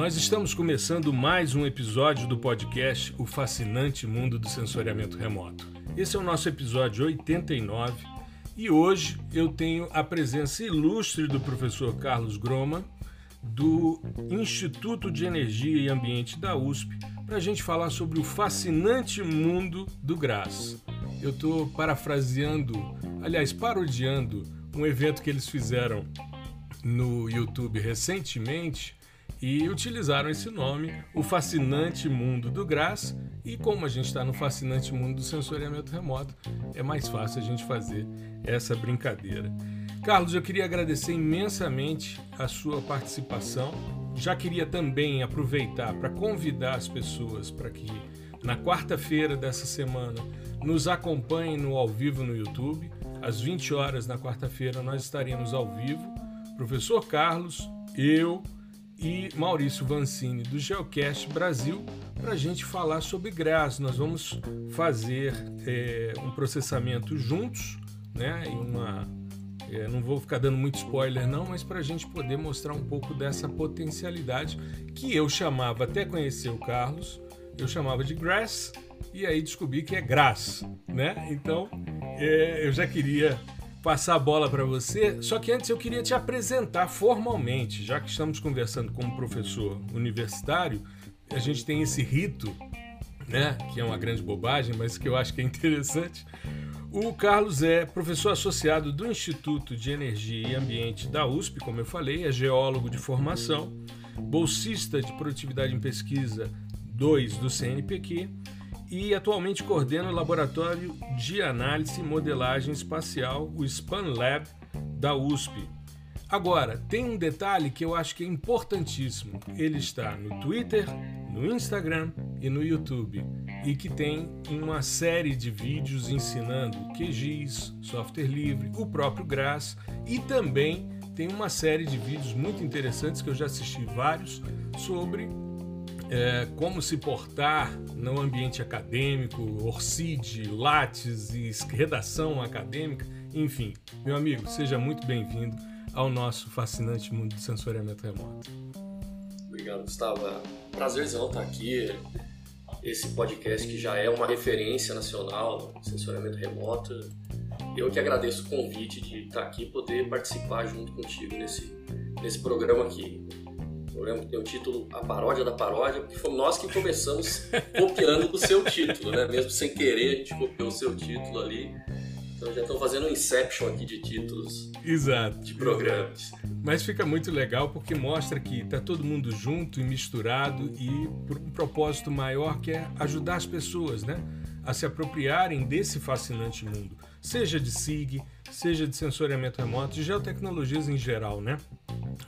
Nós estamos começando mais um episódio do podcast O Fascinante Mundo do Sensoriamento Remoto. Esse é o nosso episódio 89 e hoje eu tenho a presença ilustre do professor Carlos Groma, do Instituto de Energia e Ambiente da USP, para a gente falar sobre o fascinante mundo do GRAS. Eu estou parafraseando, aliás, parodiando um evento que eles fizeram no YouTube recentemente e utilizaram esse nome, o fascinante mundo do GRAS. E como a gente está no fascinante mundo do sensoriamento remoto, é mais fácil a gente fazer essa brincadeira. Carlos, eu queria agradecer imensamente a sua participação. Já queria também aproveitar para convidar as pessoas para que na quarta-feira dessa semana nos acompanhem no ao vivo no YouTube. Às 20 horas na quarta-feira nós estaremos ao vivo. Professor Carlos, eu, e Maurício Vancini do Geocast Brasil para a gente falar sobre GRAS. Nós vamos fazer é, um processamento juntos, né? E uma, é, não vou ficar dando muito spoiler não, mas para a gente poder mostrar um pouco dessa potencialidade que eu chamava até conhecer o Carlos, eu chamava de GRAS e aí descobri que é GRAS, né? Então é, eu já queria passar a bola para você. Só que antes eu queria te apresentar formalmente, já que estamos conversando com um professor universitário, a gente tem esse rito, né, que é uma grande bobagem, mas que eu acho que é interessante. O Carlos é professor associado do Instituto de Energia e Ambiente da USP, como eu falei, é geólogo de formação, bolsista de produtividade em pesquisa 2 do CNPq e atualmente coordena o Laboratório de Análise e Modelagem Espacial, o SPAN Lab, da USP. Agora, tem um detalhe que eu acho que é importantíssimo. Ele está no Twitter, no Instagram e no YouTube, e que tem uma série de vídeos ensinando QGIS, software livre, o próprio GRAS e também tem uma série de vídeos muito interessantes que eu já assisti vários sobre é, como se portar no ambiente acadêmico, Orcid, Lattes e redação acadêmica, enfim. Meu amigo, seja muito bem-vindo ao nosso fascinante mundo do sensoriamento remoto. Obrigado, Gustavo. É prazerzão estar aqui. Esse podcast que já é uma referência nacional sensoriamento remoto. Eu que agradeço o convite de estar aqui e poder participar junto contigo nesse, nesse programa aqui. Eu lembro que tem o título A Paródia da Paródia, porque fomos nós que começamos copiando do seu título, né? Mesmo sem querer, a gente copiou o seu título ali. Então já estão fazendo um inception aqui de títulos exato, de programas. Exato. Mas fica muito legal porque mostra que está todo mundo junto e misturado e por um propósito maior que é ajudar as pessoas né, a se apropriarem desse fascinante mundo, seja de SIG, seja de sensoriamento remoto, de geotecnologias em geral, né?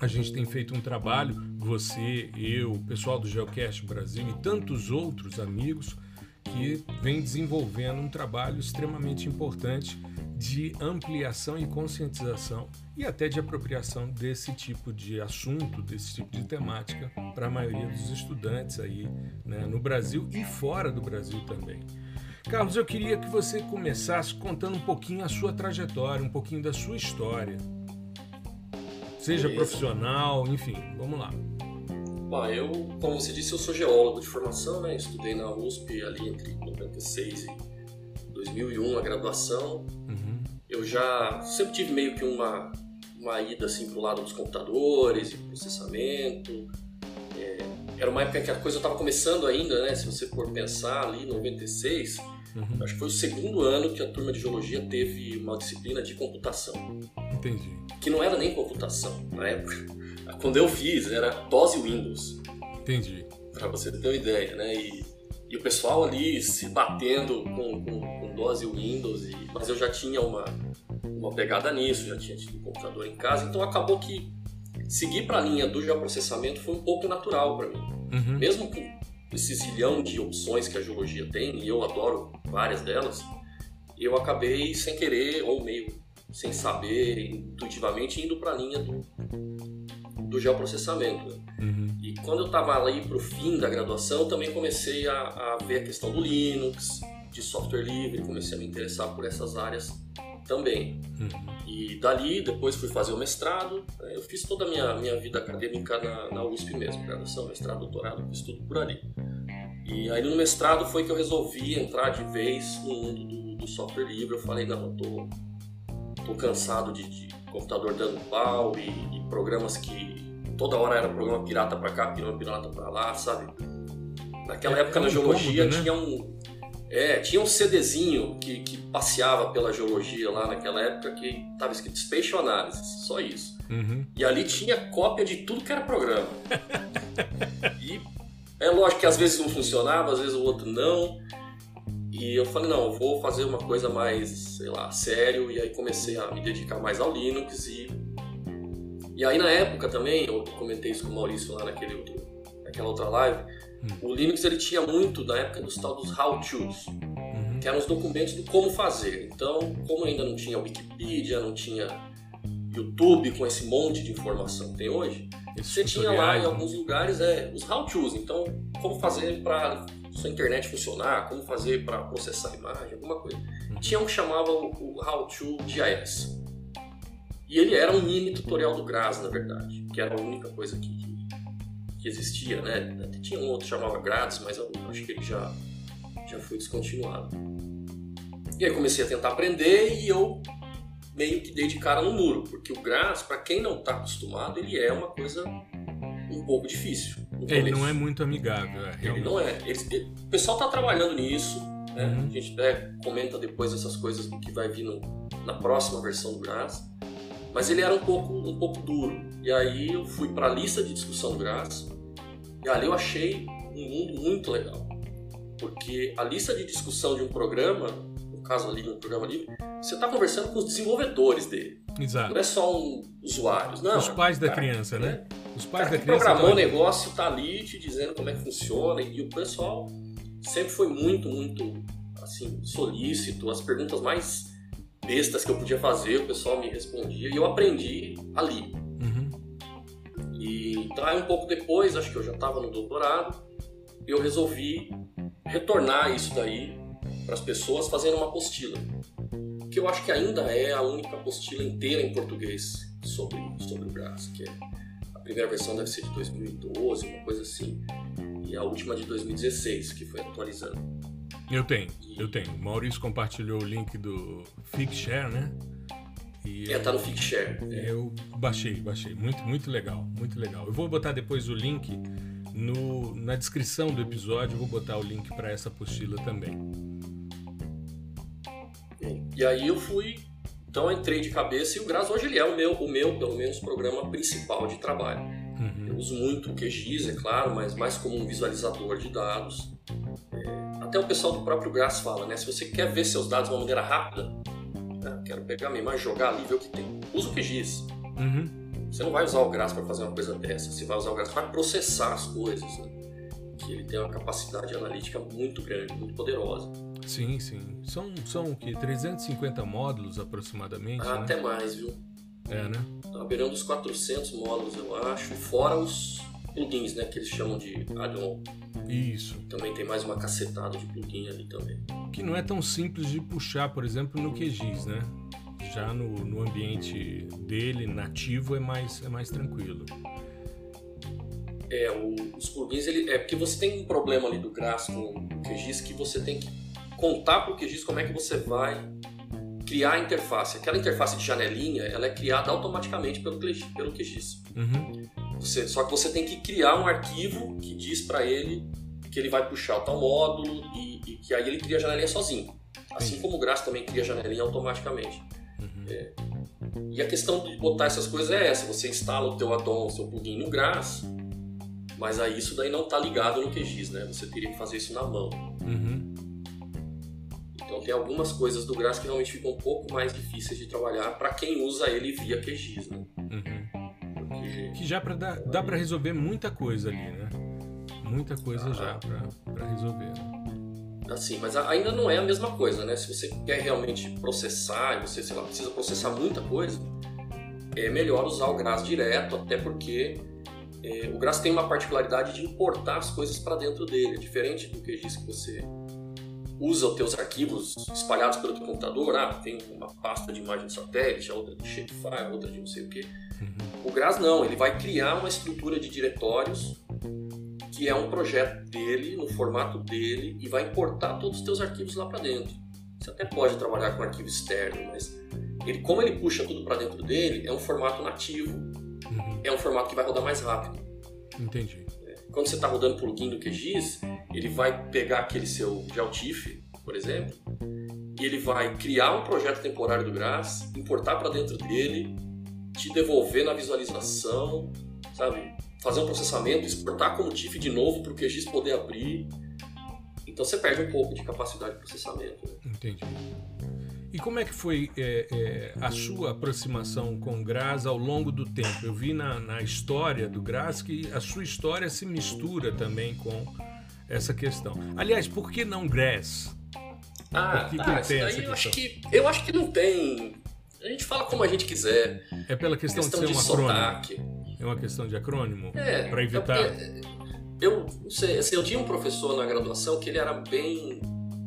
A gente tem feito um trabalho, você, eu, o pessoal do Geocast Brasil e tantos outros amigos que vem desenvolvendo um trabalho extremamente importante de ampliação e conscientização e até de apropriação desse tipo de assunto, desse tipo de temática para a maioria dos estudantes aí né, no Brasil e fora do Brasil também. Carlos, eu queria que você começasse contando um pouquinho a sua trajetória, um pouquinho da sua história. Seja Beleza. profissional, enfim, vamos lá. Bom, eu, como você disse, eu sou geólogo de formação, né? Estudei na USP ali entre 96 e 2001 a graduação. Uhum. Eu já sempre tive meio que uma, uma ida assim pro lado dos computadores e processamento. É, era uma época que a coisa estava começando ainda, né? Se você for pensar ali, 96, Uhum. Acho que foi o segundo ano que a turma de geologia teve uma disciplina de computação. Entendi. Que não era nem computação na época. Quando eu fiz, era DOS e Windows. Entendi. Pra você ter uma ideia, né? E, e o pessoal ali se batendo com, com, com DOS e Windows. E, mas eu já tinha uma, uma pegada nisso, já tinha tido um computador em casa. Então acabou que seguir para a linha do geoprocessamento foi um pouco natural para mim. Uhum. Mesmo com esse zilhão de opções que a geologia tem, e eu adoro várias delas, eu acabei sem querer, ou meio sem saber, intuitivamente, indo para a linha do, do geoprocessamento. Uhum. E quando eu estava ali para o fim da graduação, também comecei a, a, ver a questão do Linux, de software livre, comecei a me interessar por essas áreas também. Uhum. E dali, depois fui fazer o mestrado. Né? Eu fiz toda a minha, minha vida acadêmica na, na USP mesmo, graduação, mestrado, doutorado, fiz tudo por ali. E aí no mestrado foi que eu resolvi entrar de vez no mundo do, do software livre. Eu falei, não, eu tô, tô cansado de, de computador dando pau e, e, programas que toda hora era programa pirata para cá, programa pirata para lá, sabe? Naquela é, época é na geologia né? tinha um é, tinha um CDzinho que, que passeava pela geologia lá naquela época que estava escrito Spatial Analysis, só isso. Uhum. E ali tinha cópia de tudo que era programa. e é lógico que às vezes um funcionava, às vezes o outro não. E eu falei, não, eu vou fazer uma coisa mais, sei lá, sério. E aí comecei a me dedicar mais ao Linux. E, e aí na época também, eu comentei isso com o Maurício lá naquele outro, naquela outra live o Linux ele tinha muito na época dos tal dos how-tos, uhum. que eram os documentos do como fazer. Então, como ainda não tinha Wikipedia, não tinha YouTube com esse monte de informação que tem hoje, Esses você tinha lá em alguns lugares é, os how-tos. Então, como fazer para sua internet funcionar, como fazer para processar a imagem, alguma coisa. Uhum. Tinha um que chamava o, o How-To GIS. E ele era um mini tutorial do GRAS, na verdade, que era a única coisa que que existia, né? Tinha um outro que chamava Grátis, mas eu acho que ele já, já foi descontinuado. E aí comecei a tentar aprender e eu meio que dei de cara no muro, porque o Grátis, para quem não está acostumado, ele é uma coisa um pouco difícil. Ele não é muito amigável. É, ele não é. Ele, ele, o pessoal está trabalhando nisso, né? Uhum. a gente até comenta depois essas coisas do que vai vir no, na próxima versão do Grátis. Mas ele era um pouco, um pouco duro. E aí eu fui para a lista de discussão do Grátis e ali eu achei um mundo muito legal. Porque a lista de discussão de um programa, no caso ali de um programa livre, você está conversando com os desenvolvedores dele. Exato. Não é só um usuários, não. Os pais da cara, criança, né? né? Os pais da criança. programou o negócio, está ali te dizendo como é que funciona. E o pessoal sempre foi muito, muito assim, solícito. As perguntas mais bestas que eu podia fazer, o pessoal me respondia. E eu aprendi ali. Então, aí um pouco depois, acho que eu já estava no doutorado, eu resolvi retornar isso daí para as pessoas fazendo uma apostila. Que eu acho que ainda é a única apostila inteira em português sobre, sobre o Brás, que é a primeira versão deve ser de 2012, uma coisa assim, e a última de 2016, que foi atualizando. Eu tenho, e... eu tenho. O Maurício compartilhou o link do Figshare, né? E é, tá no Figshare. Eu baixei, baixei. Muito, muito legal, muito legal. Eu vou botar depois o link no, na descrição do episódio, vou botar o link para essa apostila também. E aí eu fui, então eu entrei de cabeça e o Graz hoje ele é o meu, o meu, pelo menos, programa principal de trabalho. Uhum. Eu uso muito o QGIS, é claro, mas mais como um visualizador de dados. É, até o pessoal do próprio Graz fala, né? Se você quer ver seus dados de uma maneira rápida, né? Quero pegar minha imagem, jogar ali, ver o que tem. Usa o QGIS. Uhum. Você não vai usar o GRAS para fazer uma coisa dessa. Você vai usar o GRAS para processar as coisas. Né? Que ele tem uma capacidade analítica muito grande, muito poderosa. Sim, sim. São, são o que? 350 módulos aproximadamente? Ah, né? Até mais, viu? É, né? Tá beirando dos 400 módulos, eu acho. Fora os plugins, né? Que eles chamam de add-on. Isso. Também tem mais uma cacetada de plugin ali também. Que não é tão simples de puxar, por exemplo, no QGIS, né? Já no, no ambiente dele, nativo, é mais, é mais tranquilo. É, o, os plugins, ele, é porque você tem um problema ali do GRAS com o QGIS que você tem que contar para o QGIS como é que você vai criar a interface. Aquela interface de janelinha, ela é criada automaticamente pelo, pelo QGIS. Uhum. Você, só que você tem que criar um arquivo que diz para ele que ele vai puxar o tal módulo e, e, que aí ele cria a janelinha sozinho. Assim como o Grass também cria a janelinha automaticamente. Uhum. É. E a questão de botar essas coisas é essa: você instala o teu addon, o seu plugin no Grass, mas aí isso daí não está ligado no QGIS, né? Você teria que fazer isso na mão. Uhum. Então tem algumas coisas do Grass que realmente ficam um pouco mais difíceis de trabalhar para quem usa ele via QGIS, né? Uhum. Que já pra dar, dá para resolver muita coisa ali, né? Muita coisa ah, já para resolver. Né? Assim, mas ainda não é a mesma coisa, né? Se você quer realmente processar e você, sei lá, precisa processar muita coisa, é melhor usar o Grass direto, até porque é, o Grass tem uma particularidade de importar as coisas para dentro dele, é diferente do QGIS que você usa os teus arquivos espalhados pelo teu computador. Ah, tem uma pasta de imagem de satélite, outra de shapefile, outra de não sei o que. Uhum. O GRAS não, ele vai criar uma estrutura de diretórios que é um projeto dele, no formato dele, e vai importar todos os teus arquivos lá para dentro. Você até pode trabalhar com arquivo externo, mas ele, como ele puxa tudo para dentro dele, é um formato nativo. Uhum. É um formato que vai rodar mais rápido. Entendi. Quando você está rodando plugin do QGIS, ele vai pegar aquele seu GeoTIFF, por exemplo, e ele vai criar um projeto temporário do GRAS, importar para dentro dele, te devolver na visualização, sabe? Fazer um processamento, exportar como TIFF de novo para o QGIS poder abrir. Então você perde um pouco de capacidade de processamento. Né? Entendi. E como é que foi é, é, a sua aproximação com o Graz ao longo do tempo? Eu vi na, na, história do Graz que a sua história se mistura também com essa questão. Aliás, por que não Graz? Ah, que que eu, acho que, eu acho que não tem. A gente fala como a gente quiser. É pela questão, questão de ser um acrônimo. É uma questão de acrônimo? É. Para evitar. É eu não sei, assim, eu tinha um professor na graduação que ele era bem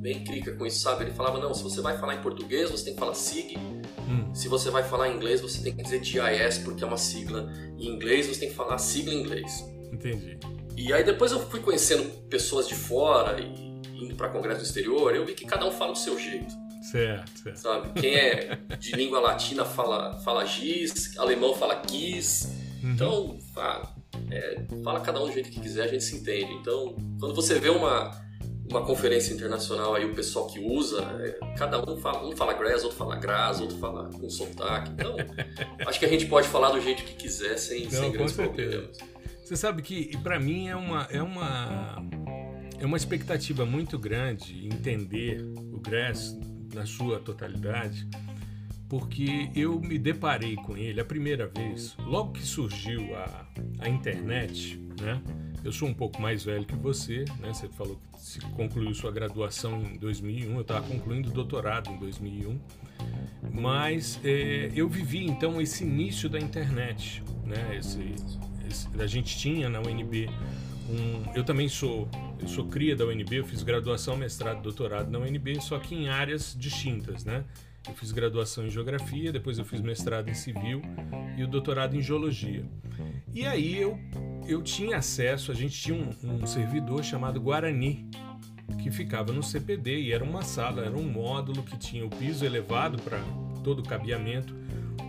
bem crica com isso, sabe? Ele falava, não, se você vai falar em português, você tem que falar SIG. Hum. Se você vai falar em inglês, você tem que dizer GIS, porque é uma sigla. Em inglês, você tem que falar sigla em inglês. Entendi. E aí depois eu fui conhecendo pessoas de fora e indo para congresso do exterior, eu vi que cada um fala do seu jeito. Certo, certo. Sabe? Quem é de língua latina fala, fala giz, alemão fala quis. Uhum. Então, fala, é, fala cada um do jeito que quiser, a gente se entende. Então, quando você vê uma, uma conferência internacional aí o pessoal que usa, é, cada um fala, um fala grass, outro fala gras, outro fala com sotaque. Então, acho que a gente pode falar do jeito que quiser sem, Não, sem grandes problemas. Você sabe que para mim é uma é uma é uma expectativa muito grande entender o grass na sua totalidade, porque eu me deparei com ele a primeira vez, logo que surgiu a, a internet, né? Eu sou um pouco mais velho que você, né? Você falou que se concluiu sua graduação em 2001, eu estava concluindo o doutorado em 2001. Mas é, eu vivi então esse início da internet, né? Esse, esse, a gente tinha na UNB um, eu também sou eu sou cria da UNB, eu fiz graduação, mestrado, doutorado na UNB, só que em áreas distintas, né? Eu fiz graduação em geografia, depois eu fiz mestrado em civil e o doutorado em geologia. E aí eu, eu tinha acesso, a gente tinha um, um servidor chamado Guarani, que ficava no CPD e era uma sala, era um módulo que tinha o piso elevado para todo o cabeamento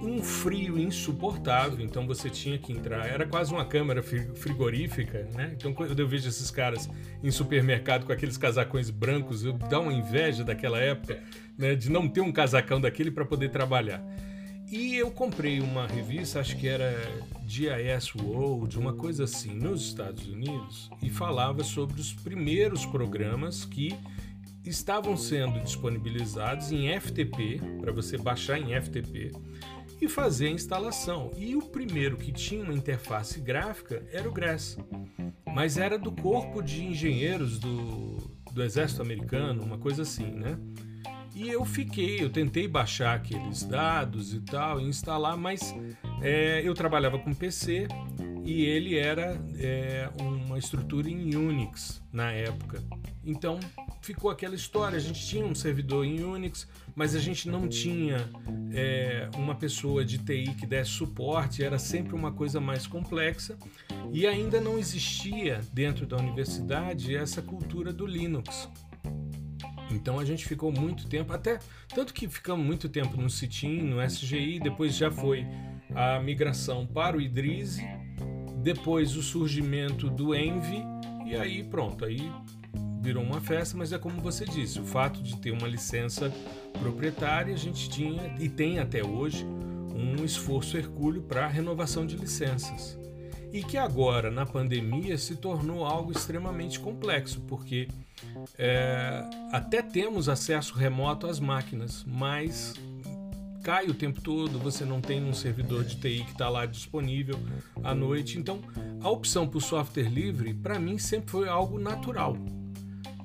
um frio insuportável, então você tinha que entrar. Era quase uma câmara frigorífica, né? Então quando eu vejo esses caras em supermercado com aqueles casacões brancos, eu dá uma inveja daquela época, né? De não ter um casacão daquele para poder trabalhar. E eu comprei uma revista, acho que era GIS World, uma coisa assim, nos Estados Unidos, e falava sobre os primeiros programas que estavam sendo disponibilizados em FTP, para você baixar em FTP e fazer a instalação. E o primeiro que tinha uma interface gráfica era o GRASS, mas era do corpo de engenheiros do, do exército americano, uma coisa assim, né? E eu fiquei, eu tentei baixar aqueles dados e tal, e instalar, mas é, eu trabalhava com PC e ele era é, uma estrutura em Unix na época. Então ficou aquela história. A gente tinha um servidor em Unix, mas a gente não tinha é, uma pessoa de TI que desse suporte, era sempre uma coisa mais complexa. E ainda não existia dentro da universidade essa cultura do Linux. Então a gente ficou muito tempo, até tanto que ficamos muito tempo no CITIM, no SGI, depois já foi a migração para o Idrise, depois o surgimento do Envy, e aí pronto, aí virou uma festa, mas é como você disse, o fato de ter uma licença proprietária, a gente tinha e tem até hoje um esforço hercúleo para renovação de licenças. E que agora, na pandemia, se tornou algo extremamente complexo, porque é, até temos acesso remoto às máquinas, mas cai o tempo todo, você não tem um servidor de TI que está lá disponível à noite. Então, a opção por software livre, para mim, sempre foi algo natural.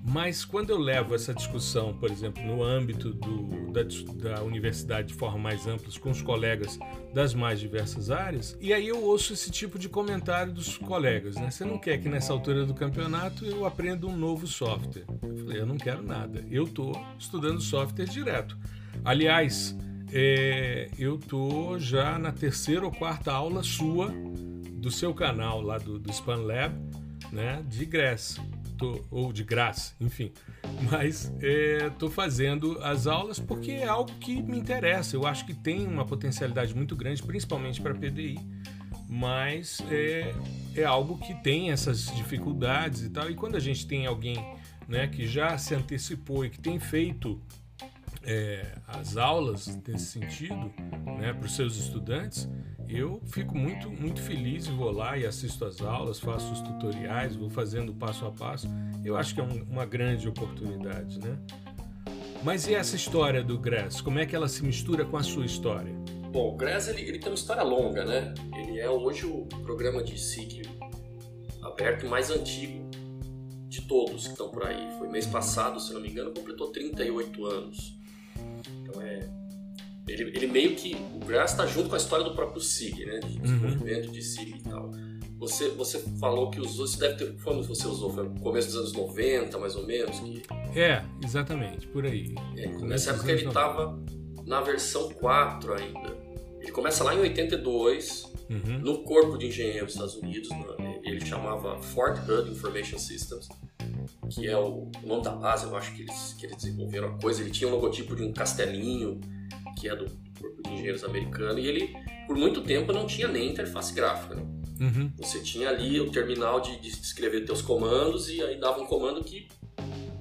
Mas quando eu levo essa discussão, por exemplo, no âmbito do, da, da, universidade de forma mais ampla, com os colegas das mais diversas áreas, e aí eu ouço esse tipo de comentário dos colegas, né? Você não quer que nessa altura do campeonato eu aprenda um novo software? Eu falei, eu não quero nada. Eu estou estudando software direto. Aliás, é, eu tô já na terceira ou quarta aula sua do seu canal lá do, do Span Lab, né? De graça tô, ou de graça, enfim. Mas estou é, fazendo as aulas porque é algo que me interessa. Eu acho que tem uma potencialidade muito grande, principalmente para PDI, mas é, é algo que tem essas dificuldades e tal. E quando a gente tem alguém né, que já se antecipou e que tem feito é, as aulas nesse sentido né, para os seus estudantes, eu fico muito, muito feliz e vou lá e assisto as aulas, faço os tutoriais, vou fazendo passo a passo. Eu acho que é um, uma grande oportunidade, né? Mas e essa história do Grass? Como é que ela se mistura com a sua história? Bom, o Grass ele, ele tem uma história longa, né? Ele é hoje o programa de SIG aberto mais antigo de todos que estão por aí. Foi mês passado, se não me engano, completou 38 anos. Então é ele, ele meio que. O Grass está junto com a história do próprio SIG, né? De desenvolvimento uhum. de SIG e tal. Você, você falou que usou, isso deve ter. Quando você usou? Foi no começo dos anos 90, mais ou menos? Que... É, exatamente, por aí. É, nessa época ele estava na versão 4 ainda. Ele começa lá em 82, uhum. no Corpo de Engenheiros dos Estados Unidos, ele chamava Fort Hood Information Systems, que é o, o nome da base, eu acho que eles, que eles desenvolveram a coisa. Ele tinha um logotipo de um castelinho que é do Corpo de Engenheiros americano, e ele, por muito tempo, não tinha nem interface gráfica. Né? Uhum. Você tinha ali o terminal de, de escrever teus comandos, e aí dava um comando que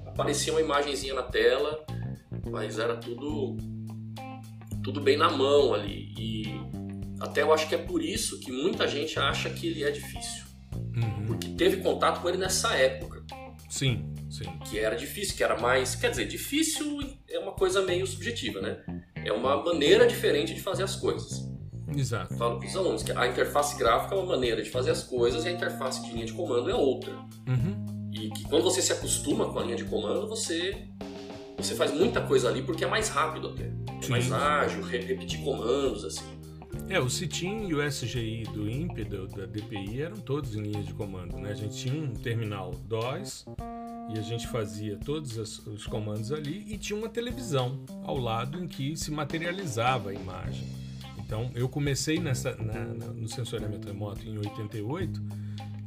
aparecia uma imagenzinha na tela, mas era tudo tudo bem na mão ali. E até eu acho que é por isso que muita gente acha que ele é difícil. Uhum. Porque teve contato com ele nessa época. Sim, sim. Que era difícil, que era mais. Quer dizer, difícil é uma coisa meio subjetiva, né? É uma maneira diferente de fazer as coisas. Exato. Falo para os alunos que a interface gráfica é uma maneira de fazer as coisas e a interface de linha de comando é outra. Uhum. E que quando você se acostuma com a linha de comando, você você faz muita coisa ali porque é mais rápido até. É mais ágil, repetir comandos, assim. É, o CITIM e o SGI do INPE, da DPI, eram todos em linha de comando, né? A gente tinha um terminal DOS e a gente fazia todos os comandos ali e tinha uma televisão ao lado em que se materializava a imagem. Então eu comecei nessa, na, na, no sensoriamento remoto em 88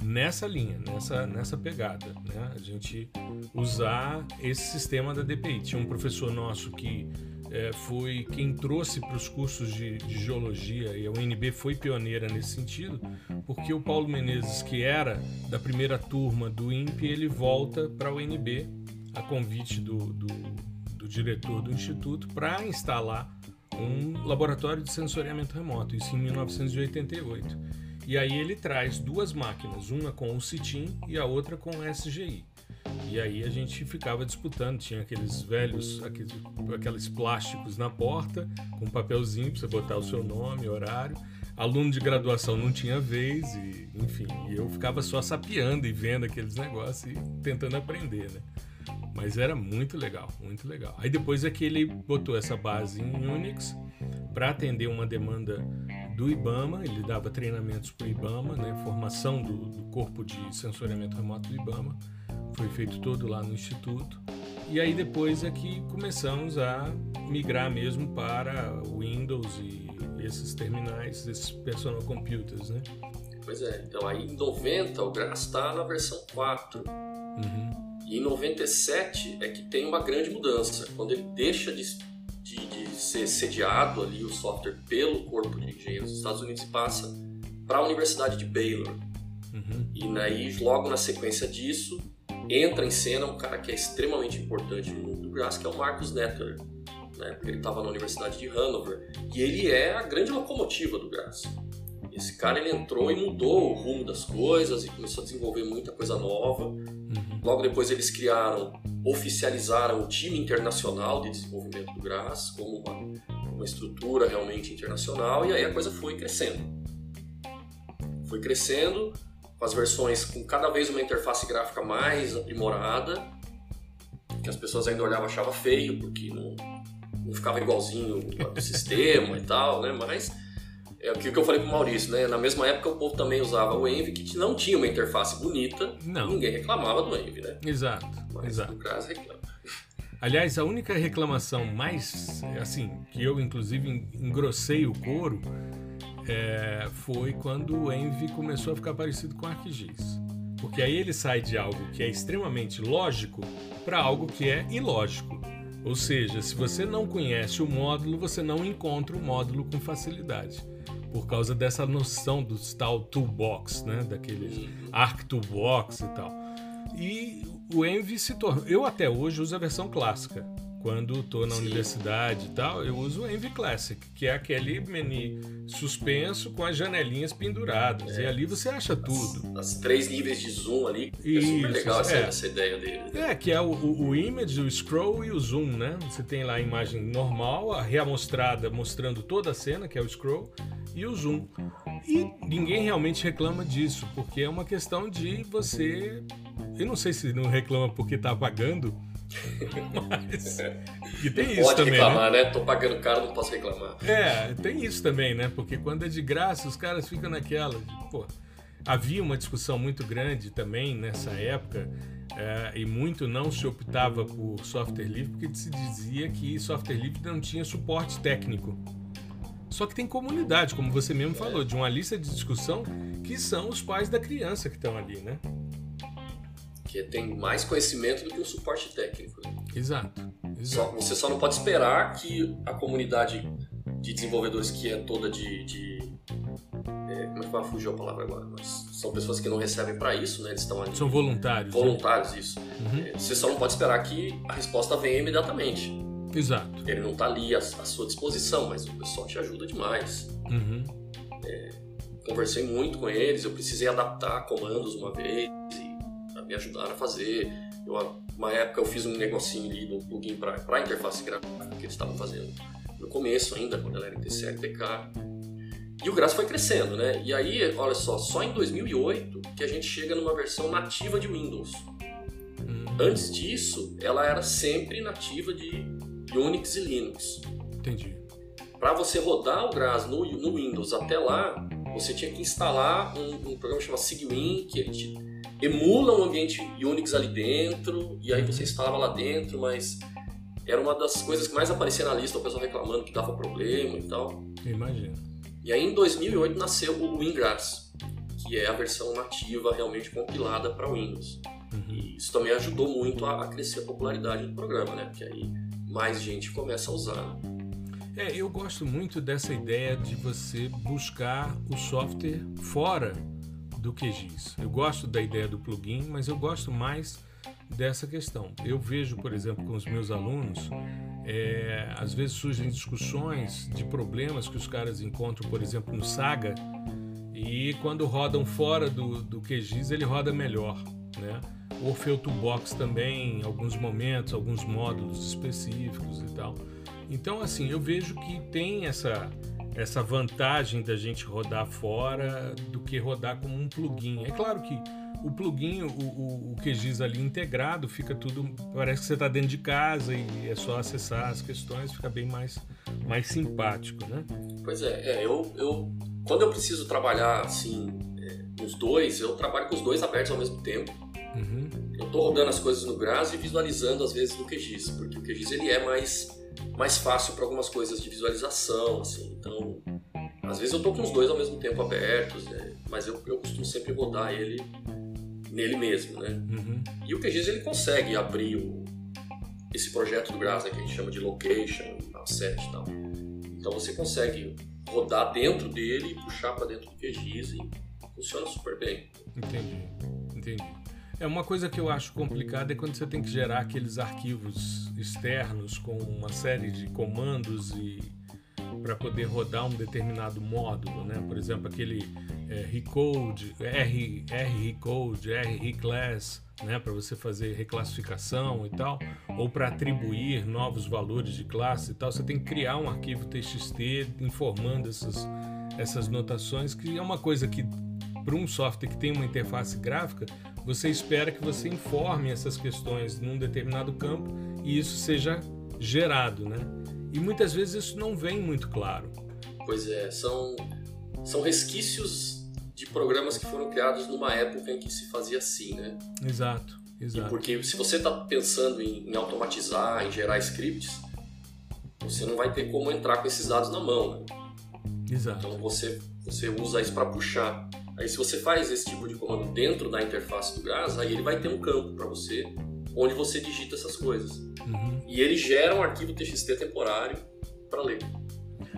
nessa linha, nessa, nessa pegada, né? A gente usar esse sistema da DPI. Tinha um professor nosso que é, foi quem trouxe para os cursos de, de, geologia e a UNB foi pioneira nesse sentido, porque o Paulo Menezes, que era da primeira turma do INPE, ele volta para a UNB a convite do, do, do diretor do instituto para instalar um laboratório de sensoriamento remoto, isso em 1988. E aí ele traz duas máquinas, uma com o CITIM e a outra com o SGI. E aí a gente ficava disputando, tinha aqueles velhos, aqueles, aqueles plásticos na porta, com um papelzinho para você botar o seu nome, horário. Aluno de graduação não tinha vez, e, enfim, e eu ficava só sapeando e vendo aqueles negócios e tentando aprender, né? Mas era muito legal, muito legal. Aí depois é que ele botou essa base em Unix para atender uma demanda do IBAMA, ele dava treinamentos para o IBAMA, né, formação do, do corpo de sensoriamento remoto do IBAMA foi feito todo lá no instituto. E aí depois é que começamos a migrar mesmo para Windows e esses terminais, esses personal computers, né? Pois é, então aí em 90 o Grass está na versão 4. Uhum. E em 97 é que tem uma grande mudança, quando ele deixa de, de, de ser sediado ali o software pelo corpo de engenheiros dos Estados Unidos e passa para a Universidade de Baylor. Uhum. E aí, logo na sequência disso, entra em cena um cara que é extremamente importante no mundo do Grass, que é o Marcus Netter. Né? Ele estava na Universidade de Hanover e ele é a grande locomotiva do Grass. Esse cara ele entrou e mudou o rumo das coisas e começou a desenvolver muita coisa nova. Uhum. Logo depois eles criaram, oficializaram o time internacional de desenvolvimento do Grass como uma, uma estrutura realmente internacional e aí a coisa foi crescendo. Foi crescendo, com as versões com cada vez uma interface gráfica mais aprimorada que as pessoas ainda olhavam achavam feio, porque não, não ficava igualzinho o sistema e tal, né? Mas é o que eu falei pro Maurício, né? Na mesma época o povo também usava o Envy, que não tinha uma interface bonita, não. ninguém reclamava do Envy, né? Exato. Mas exato. o Graz reclama. Aliás, a única reclamação mais, assim, que eu inclusive engrossei o couro é, foi quando o Envy começou a ficar parecido com o ArcGIS. Porque aí ele sai de algo que é extremamente lógico para algo que é ilógico. Ou seja, se você não conhece o módulo, você não encontra o módulo com facilidade. Por causa dessa noção do tal toolbox, né? Daqueles Arc Toolbox e tal. E o Envy se tornou. Eu até hoje uso a versão clássica. Quando estou na Sim. universidade e tal, eu uso o Envy Classic, que é aquele menu suspenso com as janelinhas penduradas. É. E ali você acha tudo. As três níveis de zoom ali. É super legal essa, é. essa, ideia dele. É, que é o, o, o, image, o scroll e o zoom, né? Você tem lá a imagem normal, a reamostrada mostrando toda a cena, que é o scroll, e o zoom. E ninguém realmente reclama disso, porque é uma questão de você. Eu não sei se não reclama porque está pagando Mas, e tem isso Pode também, reclamar, né? né? Tô pagando caro, não posso reclamar. É, tem isso também, né? Porque quando é de graça, os caras ficam naquela. Pô, havia uma discussão muito grande também nessa época. É, e muito não se optava por software livre porque se dizia que software livre não tinha suporte técnico. Só que tem comunidade, como você mesmo falou, de uma lista de discussão que são os pais da criança que estão ali, né? que tem mais conhecimento do que o suporte técnico. Né? Exato. exato. Só, você só não pode esperar que a comunidade de desenvolvedores que é toda de, de é, como é que vai fugir a palavra agora? Mas são pessoas que não recebem para isso, né? Eles estão ali. São voluntários. Né? Voluntários, né? isso. Uhum. É, você só não pode esperar que a resposta venha imediatamente. Exato. Ele não está ali à, à, sua disposição, mas o pessoal te ajuda demais. Uhum. É, conversei muito com eles, eu precisei adaptar comandos uma vez me ajudaram a fazer. Eu, uma época eu fiz um negocinho ali no plugin para a interface gráfica que eles estavam fazendo no começo ainda, quando ela era em TCL, TK. E o Graça foi crescendo, né? E aí, olha só, só em 2008 que a gente chega numa versão nativa de Windows. Hum. Antes disso, ela era sempre nativa de Unix e Linux. Entendi. Para você rodar o Grass no, no, Windows até lá, você tinha que instalar um, um programa chamado Sigwin, que ele te emula um ambiente Unix ali dentro, e aí você instalava lá dentro, mas era uma das coisas que mais aparecia na lista, o pessoal reclamando que dava problema e tal. Imagina. E aí em 2008 nasceu o WinGrass, que é a versão nativa realmente compilada para Windows. Uhum. E isso também ajudou muito a, crescer a popularidade do programa, né? Porque aí mais gente começa a usar. É, eu gosto muito dessa ideia de você buscar o software fora do QGIS. Eu gosto da ideia do plugin, mas eu gosto mais dessa questão. Eu vejo, por exemplo, com os meus alunos, é, às vezes surgem discussões de problemas que os caras encontram, por exemplo, no Saga, e quando rodam fora do, do QGIS, ele roda melhor, né? Orfeu Toolbox também, alguns momentos, alguns módulos específicos e tal. Então, assim, eu vejo que tem essa essa vantagem da gente rodar fora do que rodar como um plugin. É claro que o plugin, o, o, o QGIS ali integrado, fica tudo. Parece que você está dentro de casa e é só acessar as questões, fica bem mais, mais simpático, né? Pois é, é eu, eu quando eu preciso trabalhar assim, é, os dois, eu trabalho com os dois abertos ao mesmo tempo. Uhum. Eu estou rodando as coisas no Graz e visualizando às vezes no QGIS, porque o QGIS ele é mais mais fácil para algumas coisas de visualização, assim. Então, às vezes eu tô com os dois ao mesmo tempo abertos, né? mas eu, eu costumo sempre rodar ele nele mesmo, né? Uhum. E o QGIS ele consegue abrir o, esse projeto do Grasa que a gente chama de location, asset e tal. Então você consegue rodar dentro dele e puxar para dentro do QGIS e funciona super bem. Entendi, entendi. É uma coisa que eu acho complicada é quando você tem que gerar aqueles arquivos externos com uma série de comandos e para poder rodar um determinado módulo, né? Por exemplo, aquele é, recode, R, R recode, R reclass, né? Para você fazer reclassificação e tal, ou para atribuir novos valores de classe e tal, você tem que criar um arquivo TXT informando essas essas notações, que é uma coisa que para um software que tem uma interface gráfica, você espera que você informe essas questões num determinado campo e isso seja gerado, né? E muitas vezes isso não vem muito claro. Pois é, são, são resquícios de programas que foram criados numa época em que se fazia assim, né? Exato, exato. E porque se você está pensando em, em, automatizar, em gerar scripts, você não vai ter como entrar com esses dados na mão, né? Exato. Então você, você usa isso para puxar. Aí se você faz esse tipo de comando dentro da interface do GRAS, aí ele vai ter um campo para você, onde você digita essas coisas. Uhum. E ele gera um arquivo TXT temporário para ler.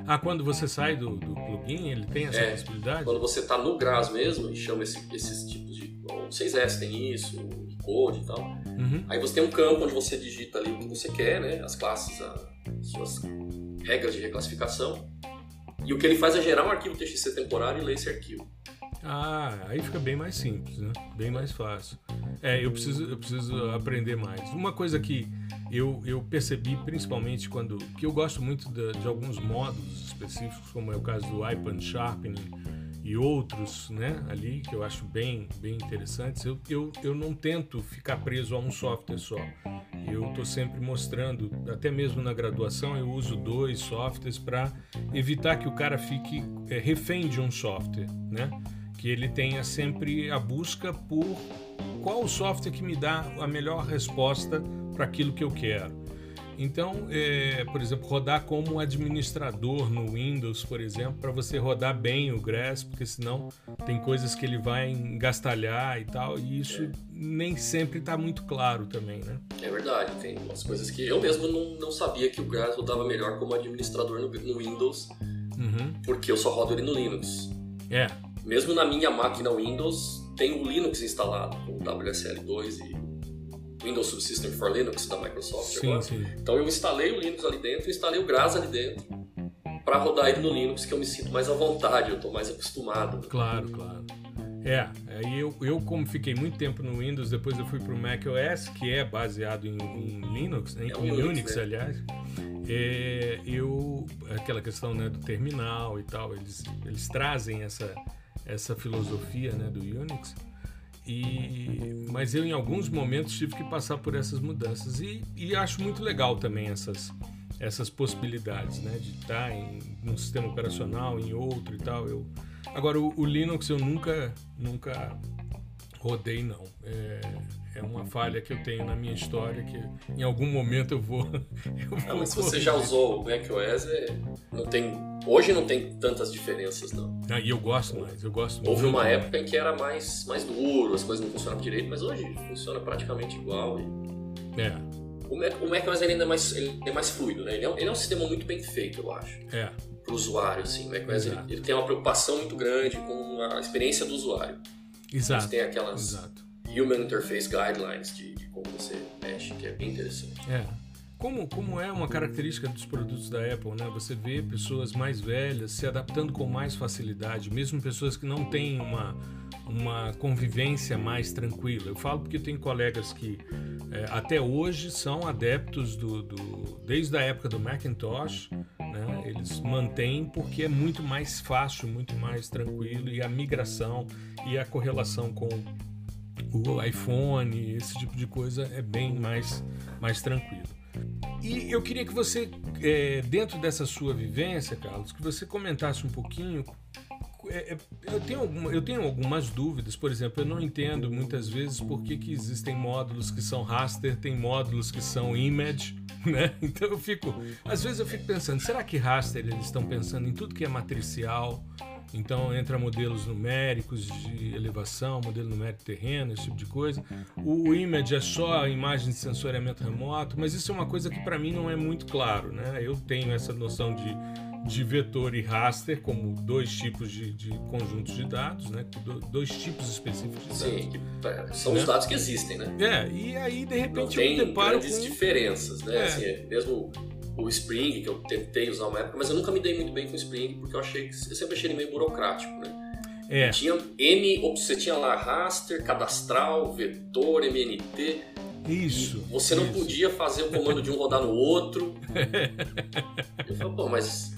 Ah, quando você sai do, do plugin, ele tem essa É, possibilidade? Quando você está no GRAS mesmo e chama esse- esses tipos de. O 6S tem isso, o Code e tal. Uhum. Aí você tem um campo onde você digita ali o que você quer, né? As classes, a- as suas regras de reclassificação. E o que ele faz é gerar um arquivo TXT temporário e ler esse arquivo. Ah, aí fica bem mais simples, né? Bem mais fácil. É, eu preciso, eu preciso aprender mais. Uma coisa que eu, eu percebi, principalmente quando. que eu gosto muito de, de alguns módulos específicos, como é o caso do iPad Sharpening e outros, né? Ali, que eu acho bem, bem interessantes. Eu, eu, eu não tento ficar preso a um software só. Eu estou sempre mostrando, até mesmo na graduação, eu uso dois softwares para evitar que o cara fique é, refém de um software, né? Que ele tenha sempre a busca por qual o software que me dá a melhor resposta para aquilo que eu quero. Então, é, por exemplo, rodar como administrador no Windows, por exemplo, para você rodar bem o Grass, porque senão tem coisas que ele vai engastalhar e tal, e isso nem sempre está muito claro também, né? É verdade, tem umas coisas que eu mesmo não, não sabia que o GRAS rodava melhor como administrador no, no Windows, Uhum. porque eu só rodo ele no Linux. É, Mesmo na minha máquina Windows, tem o Linux instalado, com o WSL2 e Windows Subsystem for Linux da Microsoft sim, agora. sim. Então eu instalei o Linux ali dentro, instalei o GRAS ali dentro, para rodar ele no Linux, que eu me sinto mais à vontade, eu estou mais acostumado. Claro, claro. É, aí eu, eu como fiquei muito tempo no Windows, depois eu fui para o Mac OS, que é baseado em, em Linux, em, É em Unix, Unix, né? aliás. É, eu aquela questão né, do terminal e tal, eles, eles trazem essa, essa filosofia né, do Unix. E, mas eu em alguns momentos tive que passar por essas mudanças e, e acho muito legal também essas essas possibilidades, né, de estar em um sistema operacional, em outro e tal. Eu agora o, o Linux eu nunca nunca rodei não. É, é uma falha que eu tenho na minha história que em algum momento eu vou. Eu Ah, vou mas se você já usou o macOS, é, não tem, hoje não tem tantas diferenças não. Ah, e eu gosto mais, eu gosto Houve uma mais. época em que era mais, mais duro, as coisas não funcionavam direito, mas hoje funciona praticamente igual. E É, o, Mac, o macOS ainda é mais, ele é mais fluido, né? Ele é, um- ele é um sistema muito bem feito, eu acho, é, para o usuário. Assim. O macOS ele, ele tem uma preocupação muito grande com a experiência do usuário. exato. Você tem aquelas Exato. Human Interface Guidelines de, de como você mexe, que é bem interessante. É. Como, como é uma característica dos produtos da Apple, né? Você vê pessoas mais velhas se adaptando com mais facilidade, mesmo pessoas que não têm uma, uma convivência mais tranquila. Eu falo porque eu tenho colegas que é, até hoje são adeptos do, do desde a época do Macintosh, né? Eles mantêm porque é muito mais fácil, muito mais tranquilo e a migração e a correlação com o iPhone, esse tipo de coisa é bem mais, mais tranquilo. E eu queria que você, é, dentro dessa sua vivência, Carlos, que você comentasse um pouquinho. É, é, eu, tenho alguma, eu tenho algumas dúvidas, por exemplo, eu não entendo muitas vezes por que, que existem módulos que são raster, tem módulos que são image, né? Então eu fico, às vezes eu fico pensando, será que raster eles estão pensando em tudo que é matricial? Então entra modelos numéricos de elevação, modelo numérico terreno, esse tipo de coisa. O, image é só a imagem de sensoriamento remoto, mas isso é uma coisa que para mim não é muito claro, né? Eu tenho essa noção de, de vetor e raster como dois tipos de, de conjuntos de dados, né? Do- Dois tipos específicos de dados. Sim, que, é, são Né? os dados que existem, né? É, e aí de Não repente eu me tem deparo grandes com... diferenças, né? É. Assim, mesmo o Spring, que eu tentei usar uma época, mas eu nunca me dei muito bem com o Spring, porque eu achei que eu sempre achei ele meio burocrático, né? É, Tinha N, op- você tinha lá raster, cadastral, vetor, MNT. isso. Você não isso. podia fazer o comando de um rodar no outro. eu falei, pô, mas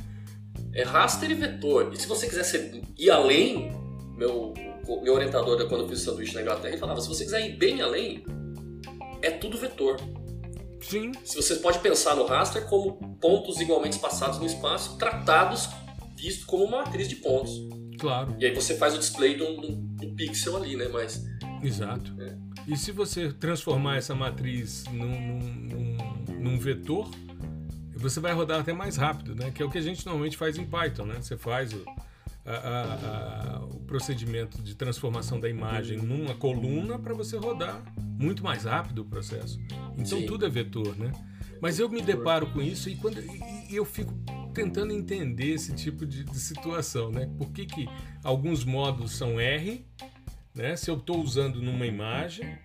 é raster e vetor. E se você quisesse ir além, meu, meu orientador, quando eu fiz o sanduíche na Inglaterra, ele falava: se você quiser ir bem além, é tudo vetor. Sim. Se você pode pensar no raster como pontos igualmente espaçados no espaço, tratados, visto como uma matriz de pontos. Claro. E aí você faz o display do, do, do pixel ali, né? Mas. Exato. É. E se você transformar essa matriz num, num, num, vetor, você vai rodar até mais rápido, né? Que é o que a gente normalmente faz em Python, né? Você faz o, a, a, a, o procedimento de transformação da imagem numa coluna para você rodar muito mais rápido o processo. Então Sim. tudo é vetor, né? Mas eu me deparo com isso e quando e, e eu fico tentando entender esse tipo de, de, situação, né? Por que, que alguns modos são R, né? Se eu estou usando numa imagem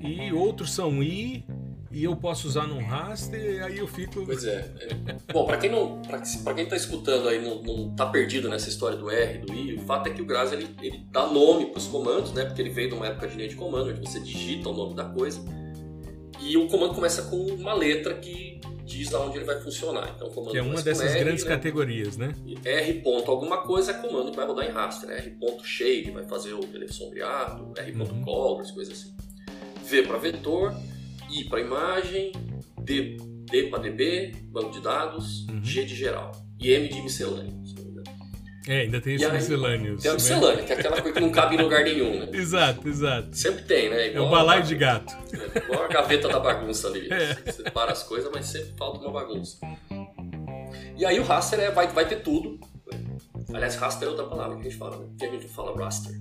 e outros são I e eu posso usar num raster, e aí eu fico. Pois é. é. Bom, para quem não, para quem está escutando aí não, não tá perdido nessa história do R, do I, o fato é que o Graz ele, ele dá nome para os comandos, né? Porque ele veio de uma época de linha de comando, onde você digita o nome da coisa e o comando começa com uma letra que diz aonde ele vai funcionar. Então, o comando que é uma dessas R, grandes né? categorias, né? R ponto alguma coisa é comando que vai rodar em raster. Né? R ponto shade vai fazer o relief sombreado, R ponto uhum. colors, coisas assim. V para vetor, I para imagem, D, D para DB, banco de dados, uhum. G de geral e M de miscelâneo. É, ainda tem esse miscelâneo. Tem a miscelânea, que é aquela coisa que não cabe em lugar nenhum, né? exato, exato. Sempre tem, né? Igual é o balaio de gato. É, igual a gaveta da bagunça ali. É. Você separa as coisas, mas sempre falta uma bagunça. E aí o raster é, vai, vai ter tudo. Aliás, raster é outra palavra que a gente fala, né? Que a gente fala raster.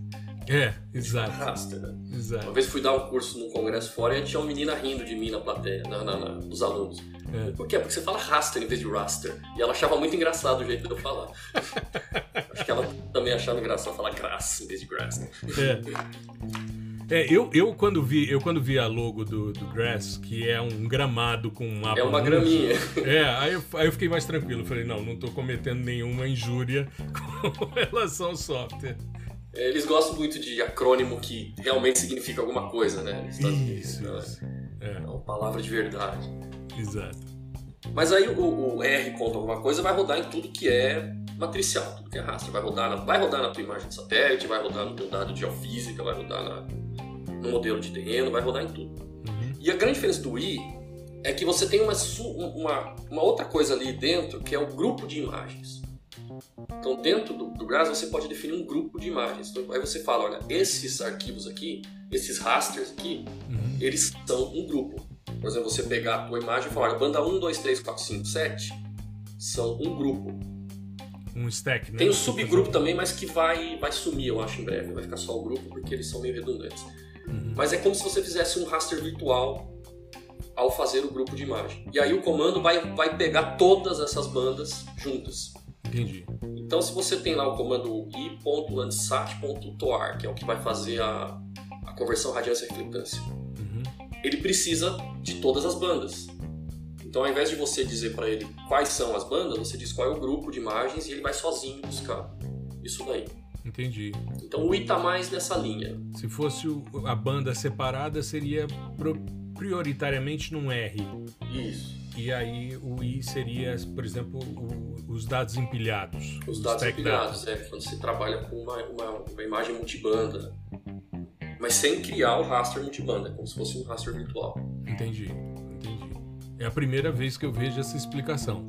É, exato. Raster, né? Exato. Uma vez fui dar um curso num congresso fora e tinha uma menina rindo de mim na plateia, na, na, na dos alunos. É. Por quê? Porque você fala raster em vez de raster. E ela achava muito engraçado o jeito de eu falar. Acho que ela também achava engraçado falar grass em vez de grass. Né? É. É, eu, eu, quando vi, eu quando vi a logo do, do Grass, que é um gramado com um mapa. É uma graminha. É, aí eu, aí eu fiquei mais tranquilo. Falei, não, não estou cometendo nenhuma injúria com relação ao software. É, eles gostam muito de acrônimo que realmente significa alguma coisa, né? Nos Estados Unidos, né? isso. É. é uma palavra de verdade. Exato. Mas aí o, o, R ponto alguma coisa vai rodar em tudo que é matricial, tudo que é raster. Vai rodar na, vai rodar na tua imagem de satélite, vai rodar no teu dado de geofísica, vai rodar na, no modelo de terreno, vai rodar em tudo. Uhum. E a grande diferença do I é que você tem uma, uma, uma outra coisa ali dentro que é o grupo de imagens. Então, dentro do, do GRAS, você pode definir um grupo de imagens. Então, aí você fala, olha, esses arquivos aqui, esses rasters aqui, uhum. eles são um grupo. Por exemplo, você pegar a tua imagem e falar, olha, banda 1, 2, 3, 4, 5, 7 são um grupo. Um stack, né? Tem um subgrupo também, mas que vai, vai sumir, eu acho, em breve. Vai ficar só o grupo, porque eles são meio redundantes. Uhum. Mas é como se você fizesse um raster virtual ao fazer o grupo de imagem. E aí o comando vai, vai pegar todas essas bandas juntas. Entendi. Então, se você tem lá o comando i.landsat.toar, que é o que vai fazer a, a conversão radiância-reflectância, uhum. ele precisa de todas as bandas. Então, ao invés de você dizer para ele quais são as bandas, você diz qual é o grupo de imagens e ele vai sozinho buscar isso daí. Entendi. Então, o i está mais nessa linha. Se fosse a banda separada, seria prioritariamente num R. Isso. E aí o I seria, por exemplo, o, os dados empilhados. Os dados empilhados, é, quando você trabalha com uma, uma, uma, imagem multibanda. Mas sem criar o raster multibanda, como se fosse um raster virtual. Entendi, entendi. É a primeira vez que eu vejo essa explicação.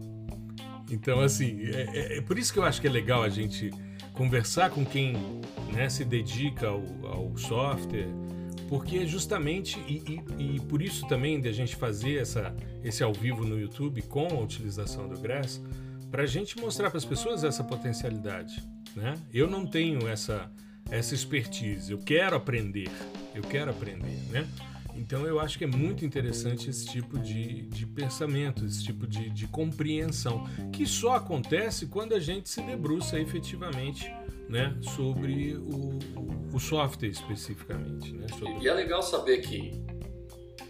Então, assim, é, é, é por isso que eu acho que é legal a gente conversar com quem né, se dedica ao, ao software, porque justamente, e, e, e, por isso também de a gente fazer essa, esse ao vivo no YouTube com a utilização do Grass, para a gente mostrar para as pessoas essa potencialidade. Né? Eu não tenho essa, essa expertise, eu quero aprender, eu quero aprender. Né? Então eu acho que é muito interessante esse tipo de, de pensamento, esse tipo de, de compreensão, que só acontece quando a gente se debruça efetivamente né, sobre o, o software especificamente. Né, sobre... E é legal saber que,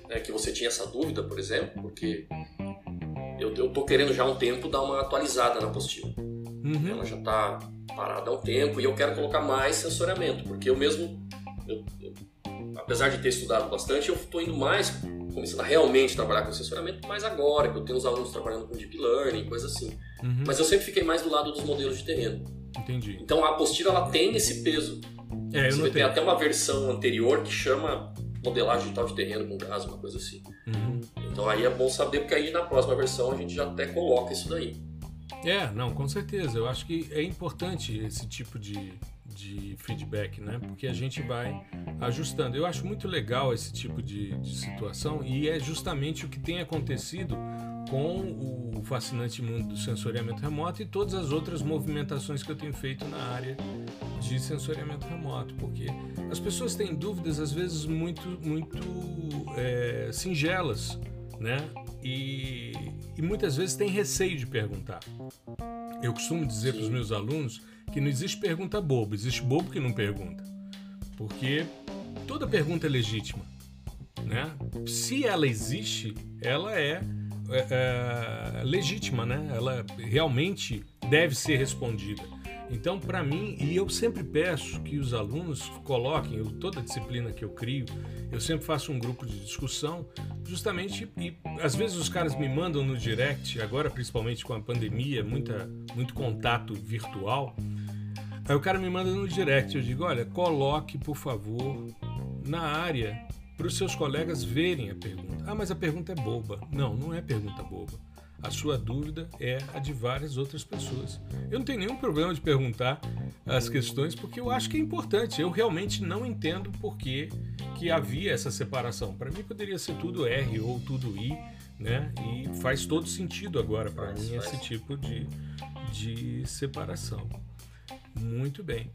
né, que você tinha essa dúvida, por exemplo, porque eu, eu tô querendo já há um tempo dar uma atualizada na apostila. Uhum. Ela já está parada há um tempo e eu quero colocar mais sensoriamento, porque eu mesmo, eu, eu, apesar de ter estudado bastante, eu estou indo mais, começando a realmente trabalhar com sensoriamento mais agora, que eu tenho os alunos trabalhando com deep learning, coisa assim. Uhum. Mas eu sempre fiquei mais do lado dos modelos de terreno. Entendi. Então a apostila ela tem esse peso É, eu Você tem até uma versão anterior que chama modelagem digital de terreno com gás, uma coisa assim. Uhum. Então aí é bom saber, porque aí na próxima versão a gente já até coloca isso daí. É, não, com certeza. Eu acho que é importante esse tipo de, de feedback, né? Porque a gente vai ajustando. Eu acho muito legal esse tipo de, de situação e é justamente o que tem acontecido com o fascinante mundo do sensoriamento remoto e todas as outras movimentações que eu tenho feito na área de sensoriamento remoto, porque as pessoas têm dúvidas às vezes muito muito é, singelas, né? E, e muitas vezes têm receio de perguntar. Eu costumo dizer para os meus alunos que não existe pergunta boba, existe bobo que não pergunta, porque toda pergunta é legítima, né? Se ela existe, ela é é, é, legítima, né? Ela realmente deve ser respondida. Então, para mim, e eu sempre peço que os alunos coloquem, eu, toda disciplina que eu crio, eu sempre faço um grupo de discussão, justamente, e às vezes os caras me mandam no direct, agora principalmente com a pandemia, muita, muito contato virtual. Aí o cara me manda no direct, eu digo: olha, coloque, por favor, na área para os seus colegas verem a pergunta. Ah, mas a pergunta é boba. Não, não é pergunta boba. A sua dúvida é a de várias outras pessoas. Eu não tenho nenhum problema de perguntar as questões porque eu acho que é importante. Eu realmente não entendo por que, que havia essa separação. Para mim poderia ser tudo R ou tudo I, né? E faz todo sentido agora para mim esse tipo de, de separação. Muito bem.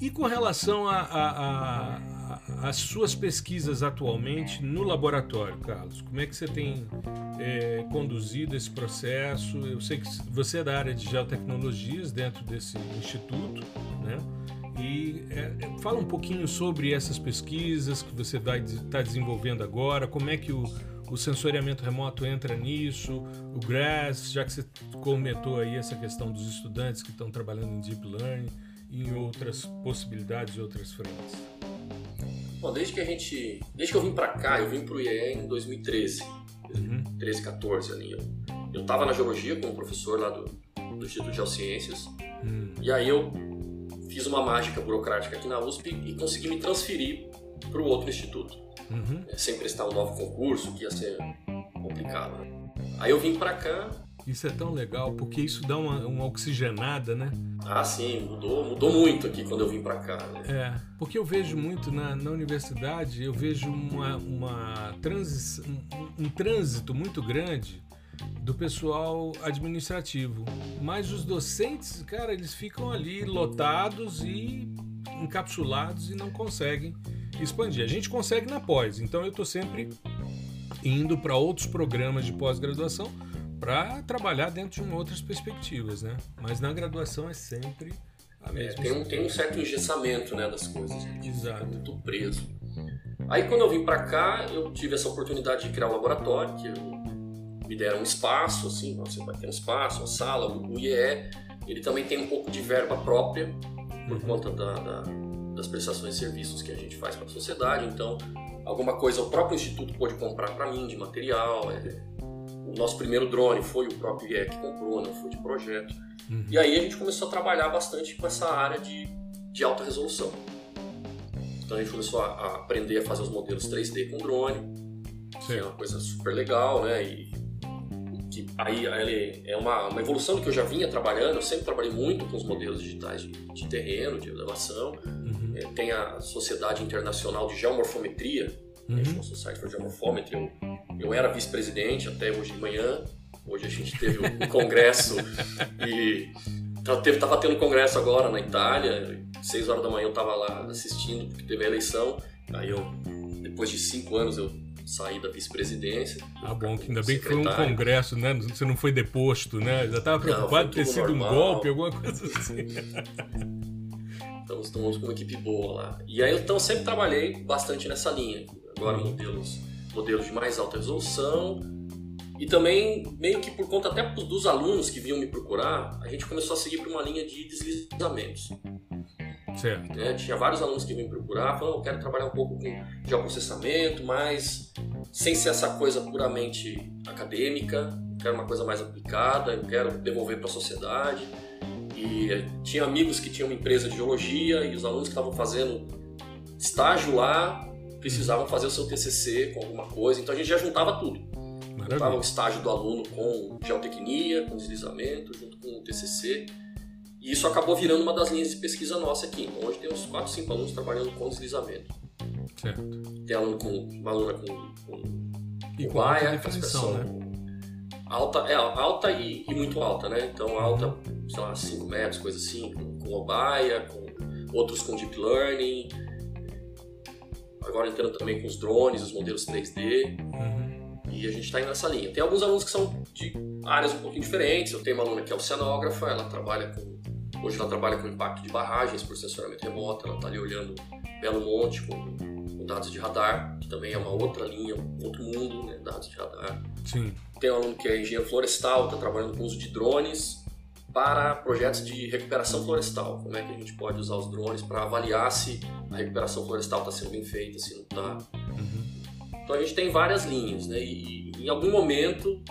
E com relação às suas pesquisas atualmente no laboratório, Carlos, como é que você tem é, conduzido esse processo? Eu sei que você é da área de geotecnologias dentro desse instituto, né? E é, é fala um pouquinho sobre essas pesquisas que você está desenvolvendo agora, como é que o, o sensoriamento remoto entra nisso, o GRASS, já que você comentou aí essa questão dos estudantes que estão trabalhando em Deep Learning e em outras possibilidades e outras frentes. Bom, desde que a gente, desde que eu vim para cá, eu vim para o IEE em 2013, uhum. 13, 14 ali. Eu, eu tava na geologia como professor lá do, do Instituto de Geociências, uhum. e aí eu fiz uma mágica burocrática aqui na USP e consegui me transferir para o outro instituto uhum. sem prestar um novo concurso, que ia ser complicado. Aí eu vim para cá. Isso é tão legal, porque isso dá uma, uma oxigenada, né? Ah, sim, mudou, mudou muito aqui quando eu vim para cá. Né? É, porque eu vejo muito na, na universidade, eu vejo uma, uma transi um, um trânsito muito grande do pessoal administrativo. Mas os docentes, cara, eles ficam ali lotados e encapsulados e não conseguem expandir. A gente consegue na pós, então eu estou sempre indo para outros programas de pós-graduação para trabalhar dentro de outras perspectivas, né? Mas na graduação é sempre a é, mesma. É, tem, um, tem um certo engessamento né, das coisas. Exato. Muito preso. Aí quando eu vim para cá, eu tive essa oportunidade de criar um laboratório, que eu, me deram um espaço, assim, você vai ter um espaço, uma sala, o IEE, ele também tem um pouco de verba própria, por uhum. conta da, da das prestações de serviços que a gente faz para a sociedade. Então, alguma coisa o próprio instituto pôde comprar para mim de material. É, o nosso primeiro drone foi o próprio IE que comprou, não foi de projeto. Uhum. E aí a gente começou a trabalhar bastante com essa área de, de alta resolução. Então a gente começou a, a aprender a fazer os modelos 3D com drone, Sim. que é uma coisa super legal, né? E que aí ele é uma, uma evolução do que eu já vinha trabalhando. Eu sempre trabalhei muito com os modelos digitais de, de terreno, de elevação. Uhum. É, tem a Sociedade Internacional de Geomorfometria, uhum. National Society for Geomorphometry. Eu, eu era vice-presidente até hoje de manhã. Hoje a gente teve um congresso e estava tendo congresso agora na Itália. Seis horas da manhã eu estava lá assistindo porque teve a eleição. Aí eu, depois de cinco anos, eu sair da vice-presidência. Ah, bom, que ainda bem que foi um congresso, né? Você não foi deposto, né? Já estava preocupado de ter sido normal. um golpe, alguma coisa assim. então, estamos com uma equipe boa lá. E aí, então, sempre trabalhei bastante nessa linha. Agora, uhum. modelos, modelos de mais alta resolução. E também, meio que por conta até dos alunos que vinham me procurar, a gente começou a seguir por uma linha de deslizamentos. Certo. Né? Tinha vários alunos que vinham me procurar, falando, eu quero trabalhar um pouco com geoprocessamento, mas sem ser essa coisa puramente acadêmica, eu quero uma coisa mais aplicada, eu quero devolver para a sociedade. E tinha amigos que tinham uma empresa de geologia e os alunos que estavam fazendo estágio lá precisavam fazer o seu TCC com alguma coisa, então a gente já juntava tudo. Maravilha. Juntava o estágio do aluno com geotecnia, com deslizamento, junto com o TCC. E isso acabou virando uma das linhas de pesquisa nossa aqui. Então hoje tem uns 4, 5 alunos trabalhando com deslizamento. Certo. Tem aluno com, uma aluna com, com E com Baia, definição, né? alta, é, alta e, e muito alta, né? Então alta, sei lá, 5 metros, coisa assim, com, com Obaia, com outros com Deep Learning. Agora entrando também com os drones, os modelos 3D. Uhum. E a gente está indo nessa linha. Tem alguns alunos que são de áreas um pouquinho diferentes. Eu tenho uma aluna que é oceanógrafa, ela trabalha com. Hoje ela trabalha com impacto de barragens por sensoramento remoto, ela está ali olhando Belo Monte com, com dados de radar, que também é uma outra linha, um outro mundo, né? Dados de radar. Sim. Tem um aluno que é engenheiro florestal, está trabalhando com uso de drones para projetos de recuperação florestal. Como é que a gente pode usar os drones para avaliar se a recuperação florestal está sendo bem feita, se não está. Uhum. Então a gente tem várias linhas, né? E, e em algum momento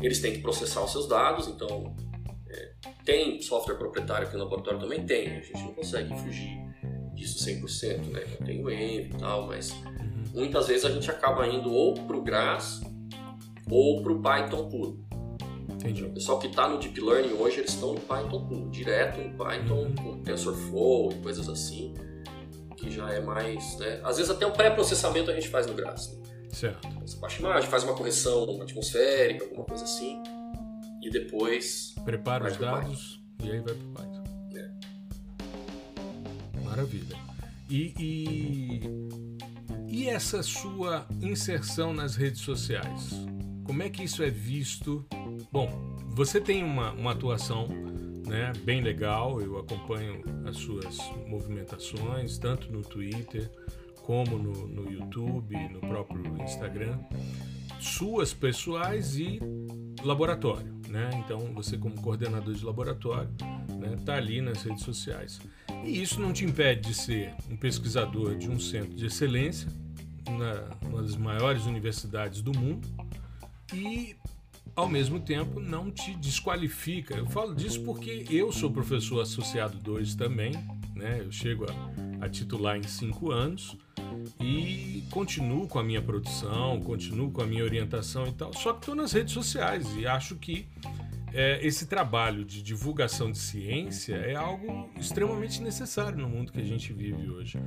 eles têm que processar os seus dados, então é, tem software proprietário aqui no laboratório também tem, a gente não consegue fugir disso 100%, né? Tem o Env e tal, mas Uhum. muitas vezes a gente acaba indo ou para o GRAS ou para o Python puro. Entendi. O pessoal que está no Deep Learning hoje, eles estão no Python puro, direto no Python, Uhum. com TensorFlow e coisas assim, que já é mais... Né? Às vezes até o pré-processamento a gente faz no GRAS. Né? Certo. Você baixa a imagem, faz uma correção atmosférica, alguma coisa assim, e depois... Prepara os dados e aí vai pro Python. É. Maravilha. E, e, e essa sua inserção nas redes sociais? Como é que isso é visto? Bom, você tem uma, uma atuação né, bem legal, eu acompanho as suas movimentações, tanto no Twitter como no, no YouTube, no próprio Instagram, suas pessoais e laboratório, né? Então você como coordenador de laboratório, né, tá ali nas redes sociais. E isso não te impede de ser um pesquisador de um centro de excelência na uma das maiores universidades do mundo e ao mesmo tempo não te desqualifica. Eu falo disso porque eu sou professor associado 2 também, né? Eu chego a, a titular em cinco anos e continuo com a minha produção, continuo com a minha orientação e tal. Só que estou nas redes sociais e acho que é, esse trabalho de divulgação de ciência é algo extremamente necessário no mundo que a gente vive hoje.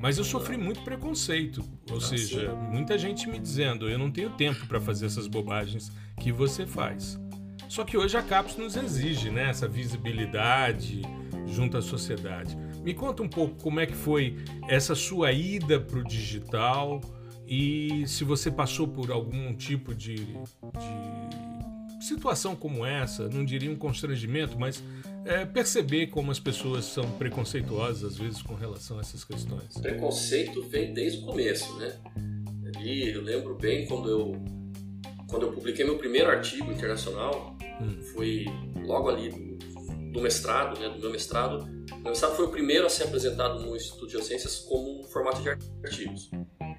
Mas eu sofri muito preconceito, ou Ah, seja, muita gente me dizendo: eu não tenho tempo para fazer essas bobagens que você faz. Só que hoje a CAPES nos exige né, essa visibilidade junto à sociedade. Me conta um pouco como é que foi essa sua ida para o digital e se você passou por algum tipo de, de situação como essa, não diria um constrangimento, mas é, perceber como as pessoas são preconceituosas às vezes com relação a essas questões. preconceito vem desde o começo, né? Ali eu lembro bem quando eu quando eu publiquei meu primeiro artigo internacional, Hum. foi logo ali do, do mestrado, né? Do meu mestrado. Meu mestrado foi o primeiro a ser apresentado no Instituto de Geociências como formato de artigos.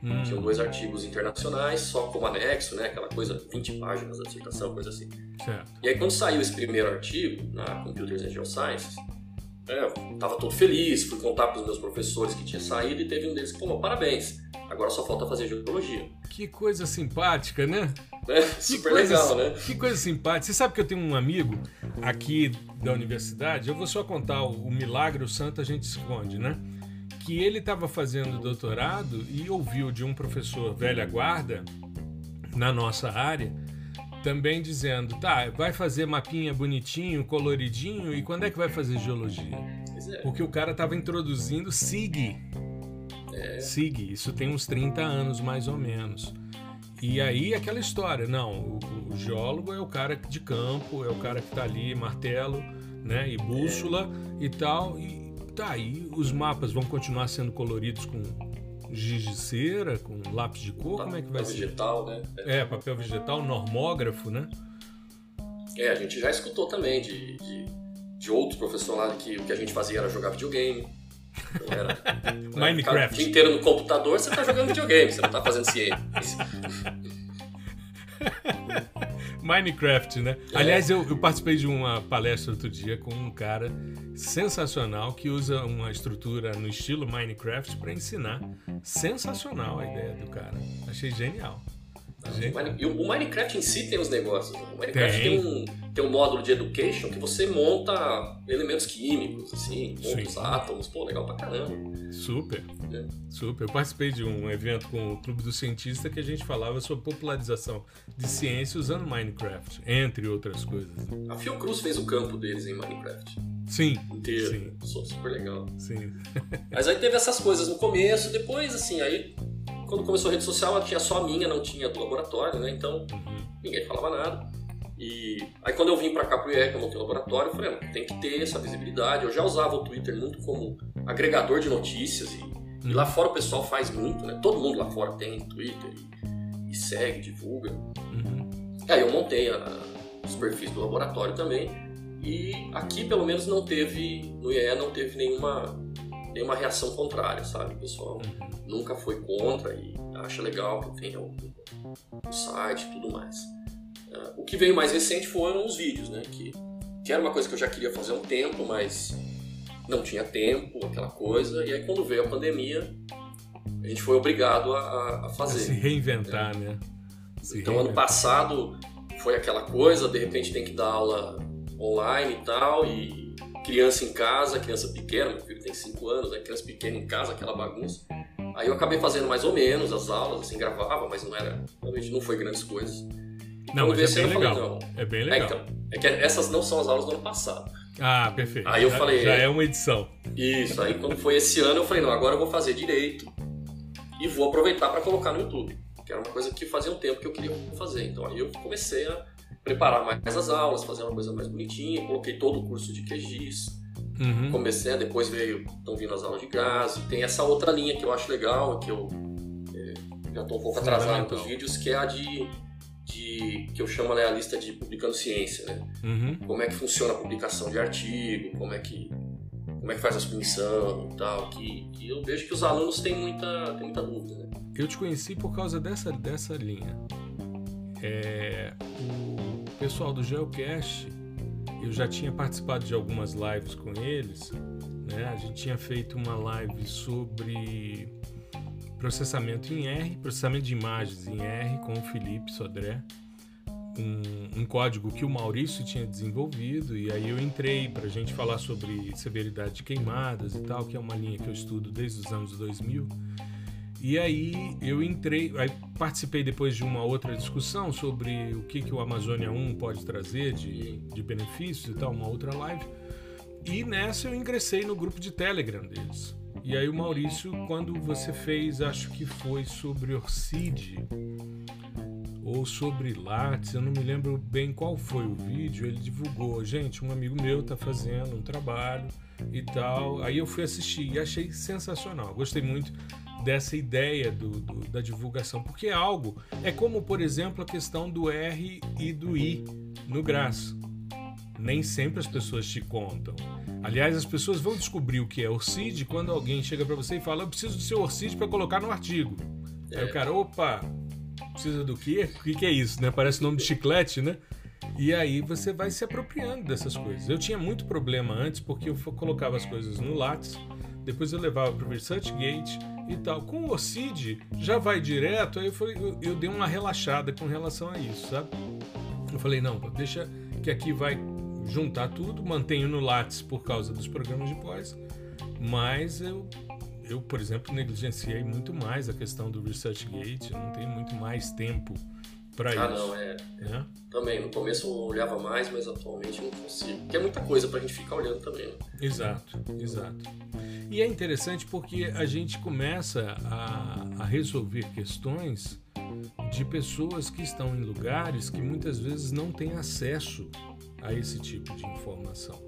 Hum, Tinham dois artigos internacionais, só como anexo, né? Aquela coisa, 20 páginas da dissertação, coisa assim. certo. E aí quando saiu esse primeiro artigo na Computers and Geosciences, é, eu tava todo feliz, fui contar para os meus professores que tinha saído e teve um deles que falou, parabéns, agora só falta fazer geologia. Que coisa simpática, né? Que Super coisa- legal, né? Que coisa simpática. Você sabe que eu tenho um amigo aqui da universidade, eu vou só contar o, o milagre, o santo a gente esconde, né? Que ele estava fazendo doutorado e ouviu de um professor velha guarda na nossa área também dizendo, tá, vai fazer mapinha bonitinho, coloridinho e quando é que vai fazer geologia? É. Porque o cara estava introduzindo SIG. SIG, isso tem uns 30 anos mais ou menos. E aí aquela história, não, o, o geólogo é o cara de campo, é o cara que tá ali, martelo, né, e bússola e tal, e tá aí os mapas vão continuar sendo coloridos com giz de cera, com lápis de cor, como é que vai Tá ser? vegetal, né? É, papel vegetal, normógrafo, né? É, a gente já escutou também de, de, de outros professores lá que o que a gente fazia era jogar videogame. Então era, Minecraft. O dia inteiro no computador, você tá jogando videogame, você não tá fazendo ciência. Minecraft, né? É. Aliás, eu, eu, participei de uma palestra outro dia com um cara sensacional que usa uma estrutura no estilo Minecraft para ensinar. Sensacional a ideia do cara. Achei genial. E o Minecraft em si tem os negócios. Né? O Minecraft tem. tem. um, tem um módulo de education que você monta elementos químicos, assim, monta os átomos, pô, legal pra caramba. Super. É. Super. Eu participei de um evento com o Clube do Cientista que a gente falava sobre popularização de ciência usando Minecraft, entre outras coisas. A Fiocruz fez o campo deles em Minecraft. Sim. Inteiro. Sim. Super legal. Sim. Mas aí teve essas coisas no começo, depois, assim, aí quando começou a rede social, ela tinha só a minha, não tinha do laboratório, né? Então uhum. ninguém falava nada. E aí quando eu vim para cá pro que eu montei o laboratório, eu falei, não, tem que ter essa visibilidade. Eu já usava o Twitter muito como agregador de notícias e, uhum. e lá fora o pessoal faz muito, né? Todo mundo lá fora tem Twitter e, e segue, divulga. Uhum. Aí eu montei a, os perfis do laboratório também e aqui pelo menos não teve, no IE não teve nenhuma, nenhuma reação contrária, sabe? O pessoal uhum nunca foi contra e acha legal que tenha o, o site e tudo mais. Uh, o que veio mais recente foram os vídeos, né? Que, que era uma coisa que eu já queria fazer há um tempo, mas não tinha tempo, aquela coisa. E aí quando veio a pandemia, a gente foi obrigado a, a fazer. A se reinventar, né? né? Se então reinventar. ano passado foi aquela coisa, de repente tem que dar aula online e tal, e criança em casa, criança pequena, meu filho tem 5 anos, né? criança pequena em casa, aquela bagunça. Aí eu acabei fazendo mais ou menos as aulas, assim, gravava, mas não era, realmente não foi grandes coisas. Não, mas é bem legal. Falei, é bem legal. É, então, é que essas não são as aulas do ano passado. Ah, perfeito. Aí eu já, falei. Já é uma edição. Isso, aí quando foi esse ano eu falei, não, agora eu vou fazer direito e vou aproveitar para colocar no YouTube. Que era uma coisa que fazia um tempo que eu queria fazer. Então aí eu comecei a preparar mais as aulas, fazer uma coisa mais bonitinha, coloquei todo o curso de QGIS Uhum. Comecei, depois veio, estão vindo as aulas de gás. Tem essa outra linha que eu acho legal, que eu é, já estou um pouco atrasado com os vídeos, que é a de, de que eu chamo né, a lista de publicando ciência, né? Uhum. Como é que funciona a publicação de artigo, como é que como é que faz a submissão e tal, que, que eu vejo que os alunos têm muita, têm muita dúvida, né? Eu te conheci por causa dessa, dessa linha. É, o pessoal do Geocast eu já tinha participado de algumas lives com eles. Né? A gente tinha feito uma live sobre processamento em R, processamento de imagens em R com o Felipe Sodré. Um, um, código que o Maurício tinha desenvolvido e aí eu entrei para a gente falar sobre severidade de queimadas e tal, que é uma linha que eu estudo desde os anos 2000 e aí eu entrei, aí participei depois de uma outra discussão sobre o que, que o Amazônia 1 pode trazer de, de benefícios e tal, uma outra live. E nessa eu ingressei no grupo de Telegram deles. E aí o Maurício, quando você fez, acho que foi sobre Orcide ou sobre Lattes, eu não me lembro bem qual foi o vídeo, ele divulgou, gente, um amigo meu tá fazendo um trabalho e tal. Aí eu fui assistir e achei sensacional. Gostei muito dessa ideia do, do, da divulgação, porque é algo é como, por exemplo, a questão do R e do I no GRAS. Nem sempre as pessoas te contam. Aliás, as pessoas vão descobrir o que é ORCID quando alguém chega para você e fala: Eu preciso do seu ORCID para colocar no artigo. É. Aí o cara, opa, precisa do quê? O que, que é isso? Né? Parece nome de chiclete, né? E aí você vai se apropriando dessas coisas. Eu tinha muito problema antes porque eu colocava as coisas no Lattes, depois eu levava para o ResearchGate e tal. Com o OCID já vai direto, aí eu, eu, eu, dei uma relaxada com relação a isso, sabe? Eu falei, não, deixa que aqui vai juntar tudo, mantenho no Lattes por causa dos programas de pós, mas eu, eu, por exemplo, negligenciei muito mais a questão do ResearchGate, eu não tenho muito mais tempo para ah, isso. Ah, não, é. Também, no começo eu olhava mais, mas atualmente não consigo. Porque é muita coisa pra gente ficar olhando também, né? Exato, exato. E é interessante porque a gente começa a, a resolver questões de pessoas que estão em lugares que muitas vezes não têm acesso a esse tipo de informação.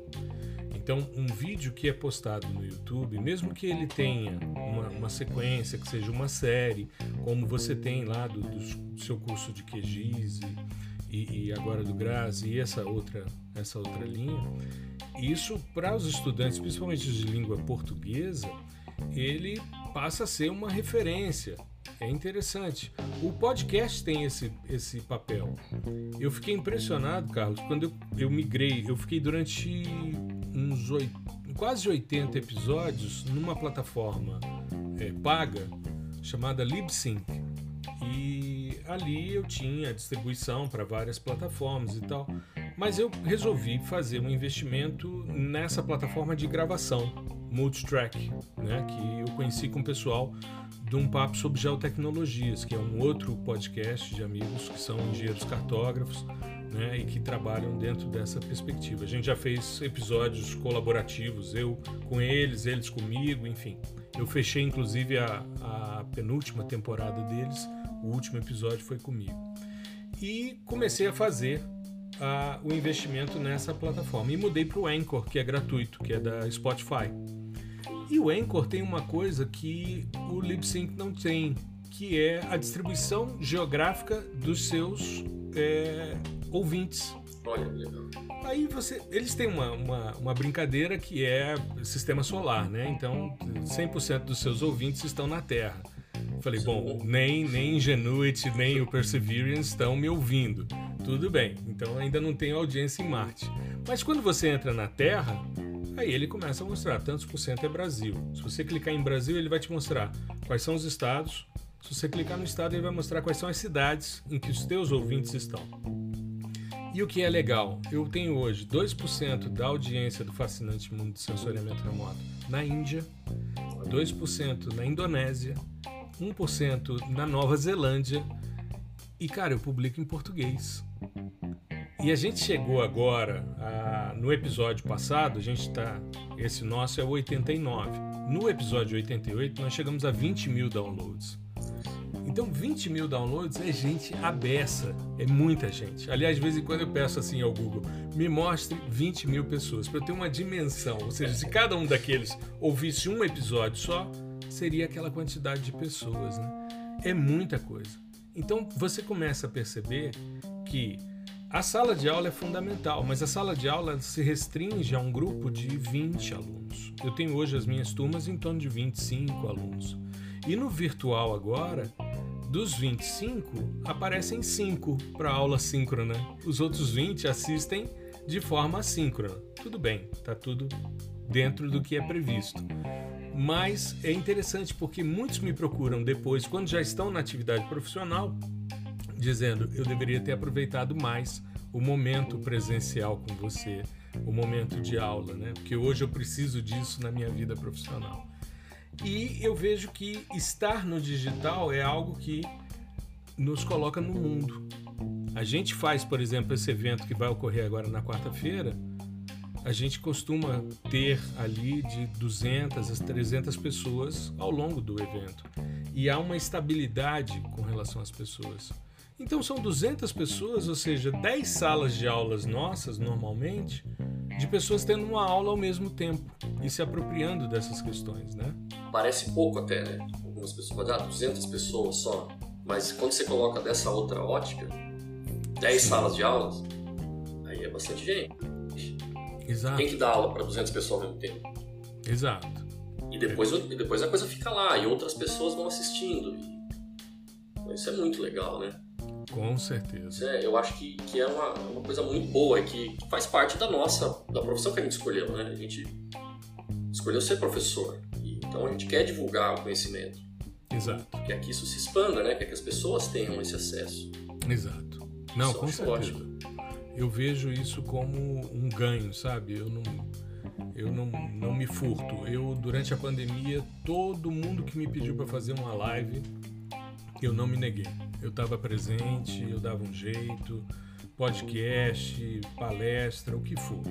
Então, um vídeo que é postado no YouTube, mesmo que ele tenha uma, uma sequência, que seja uma série, como você tem lá do, do seu curso de QGIS e, e, agora do GRAS e essa outra, essa outra linha, isso para os estudantes, principalmente de língua portuguesa, ele passa a ser uma referência é interessante. O podcast tem esse, esse papel. Eu fiquei impressionado, Carlos, quando eu, eu migrei, eu fiquei durante uns quase 80 episódios numa plataforma é, paga chamada LibSync. E ali eu tinha distribuição para várias plataformas e tal. Mas eu resolvi fazer um investimento nessa plataforma de gravação, Multitrack, né, que eu conheci com o pessoal de um papo sobre geotecnologias, que é um outro podcast de amigos que são engenheiros cartógrafos né, e que trabalham dentro dessa perspectiva. A gente já fez episódios colaborativos, eu com eles, eles comigo, enfim. Eu fechei inclusive a, a penúltima temporada deles, o último episódio foi comigo. E comecei a fazer a, o investimento nessa plataforma e mudei para o Anchor, que é gratuito, que é da Spotify. E o Anchor tem uma coisa que o LibSync não tem, que é a distribuição geográfica dos seus é, ouvintes. Olha, legal. Aí você, eles têm uma, uma, uma, brincadeira que é sistema solar, né? Então 100% dos seus ouvintes estão na Terra. Falei, bom, nem, nem Ingenuity, nem o Perseverance estão me ouvindo. Tudo bem, então ainda não tem audiência em Marte. Mas quando você entra na Terra, Aí ele começa a mostrar tantos por cento é Brasil. Se você clicar em Brasil, ele vai te mostrar quais são os estados. Se você clicar no estado, ele vai mostrar quais são as cidades em que os teus ouvintes estão. E o que é legal, eu tenho hoje 2% da audiência do Fascinante Mundo de Sensoriamento Remoto na Índia, 2% na Indonésia, 1% na Nova Zelândia e, cara, eu publico em português. E a gente chegou agora, a, no episódio passado, a gente está. Esse nosso é o 89. No episódio 88, nós chegamos a 20 mil downloads. Então, 20 mil downloads é gente abessa, é muita gente. Aliás, de vez em quando eu peço assim ao Google, me mostre 20 mil pessoas, para eu ter uma dimensão. Ou seja, se cada um daqueles ouvisse um episódio só, seria aquela quantidade de pessoas. Né? É muita coisa. Então, você começa a perceber que a sala de aula é fundamental, mas a sala de aula se restringe a um grupo de 20 alunos. Eu tenho hoje as minhas turmas em torno de 25 alunos. E no virtual agora, dos 25, aparecem 5 para aula síncrona. Os outros 20 assistem de forma assíncrona. Tudo bem, está tudo dentro do que é previsto. Mas é interessante porque muitos me procuram depois, quando já estão na atividade profissional, dizendo eu deveria ter aproveitado mais o momento presencial com você, o momento de aula, né? Porque hoje eu preciso disso na minha vida profissional. E eu vejo que estar no digital é algo que nos coloca no mundo. A gente faz, por exemplo, esse evento que vai ocorrer agora na quarta-feira. A gente costuma ter ali de 200 a 300 pessoas ao longo do evento. E há uma estabilidade com relação às pessoas. Então são 200 pessoas, ou seja, 10 salas de aulas nossas, normalmente, de pessoas tendo uma aula ao mesmo tempo e se apropriando dessas questões, né? Parece pouco até, né? Algumas pessoas ah, 200 pessoas só. Mas quando você coloca dessa outra ótica, 10 Sim. salas de aulas, aí é bastante gente. Exato. Quem que dá aula para 200 pessoas ao mesmo tempo? Exato. E depois, e depois a coisa fica lá e outras pessoas vão assistindo. Isso é muito legal, né? Com certeza. É, eu acho que, que é uma, uma coisa muito boa, que, que faz parte da nossa, da profissão que a gente escolheu, né? A gente escolheu ser professor. E, então a gente quer divulgar o conhecimento. Exato. Quer que isso se expanda, né? Quer que as pessoas tenham esse acesso. Exato. Não, com certeza. Ótimo. Eu vejo isso como um ganho, sabe? Eu não, eu não, não me furto. Eu, durante a pandemia, todo mundo que me pediu para fazer uma live, eu não me neguei. Eu estava presente, eu dava um jeito, podcast, palestra, o que for.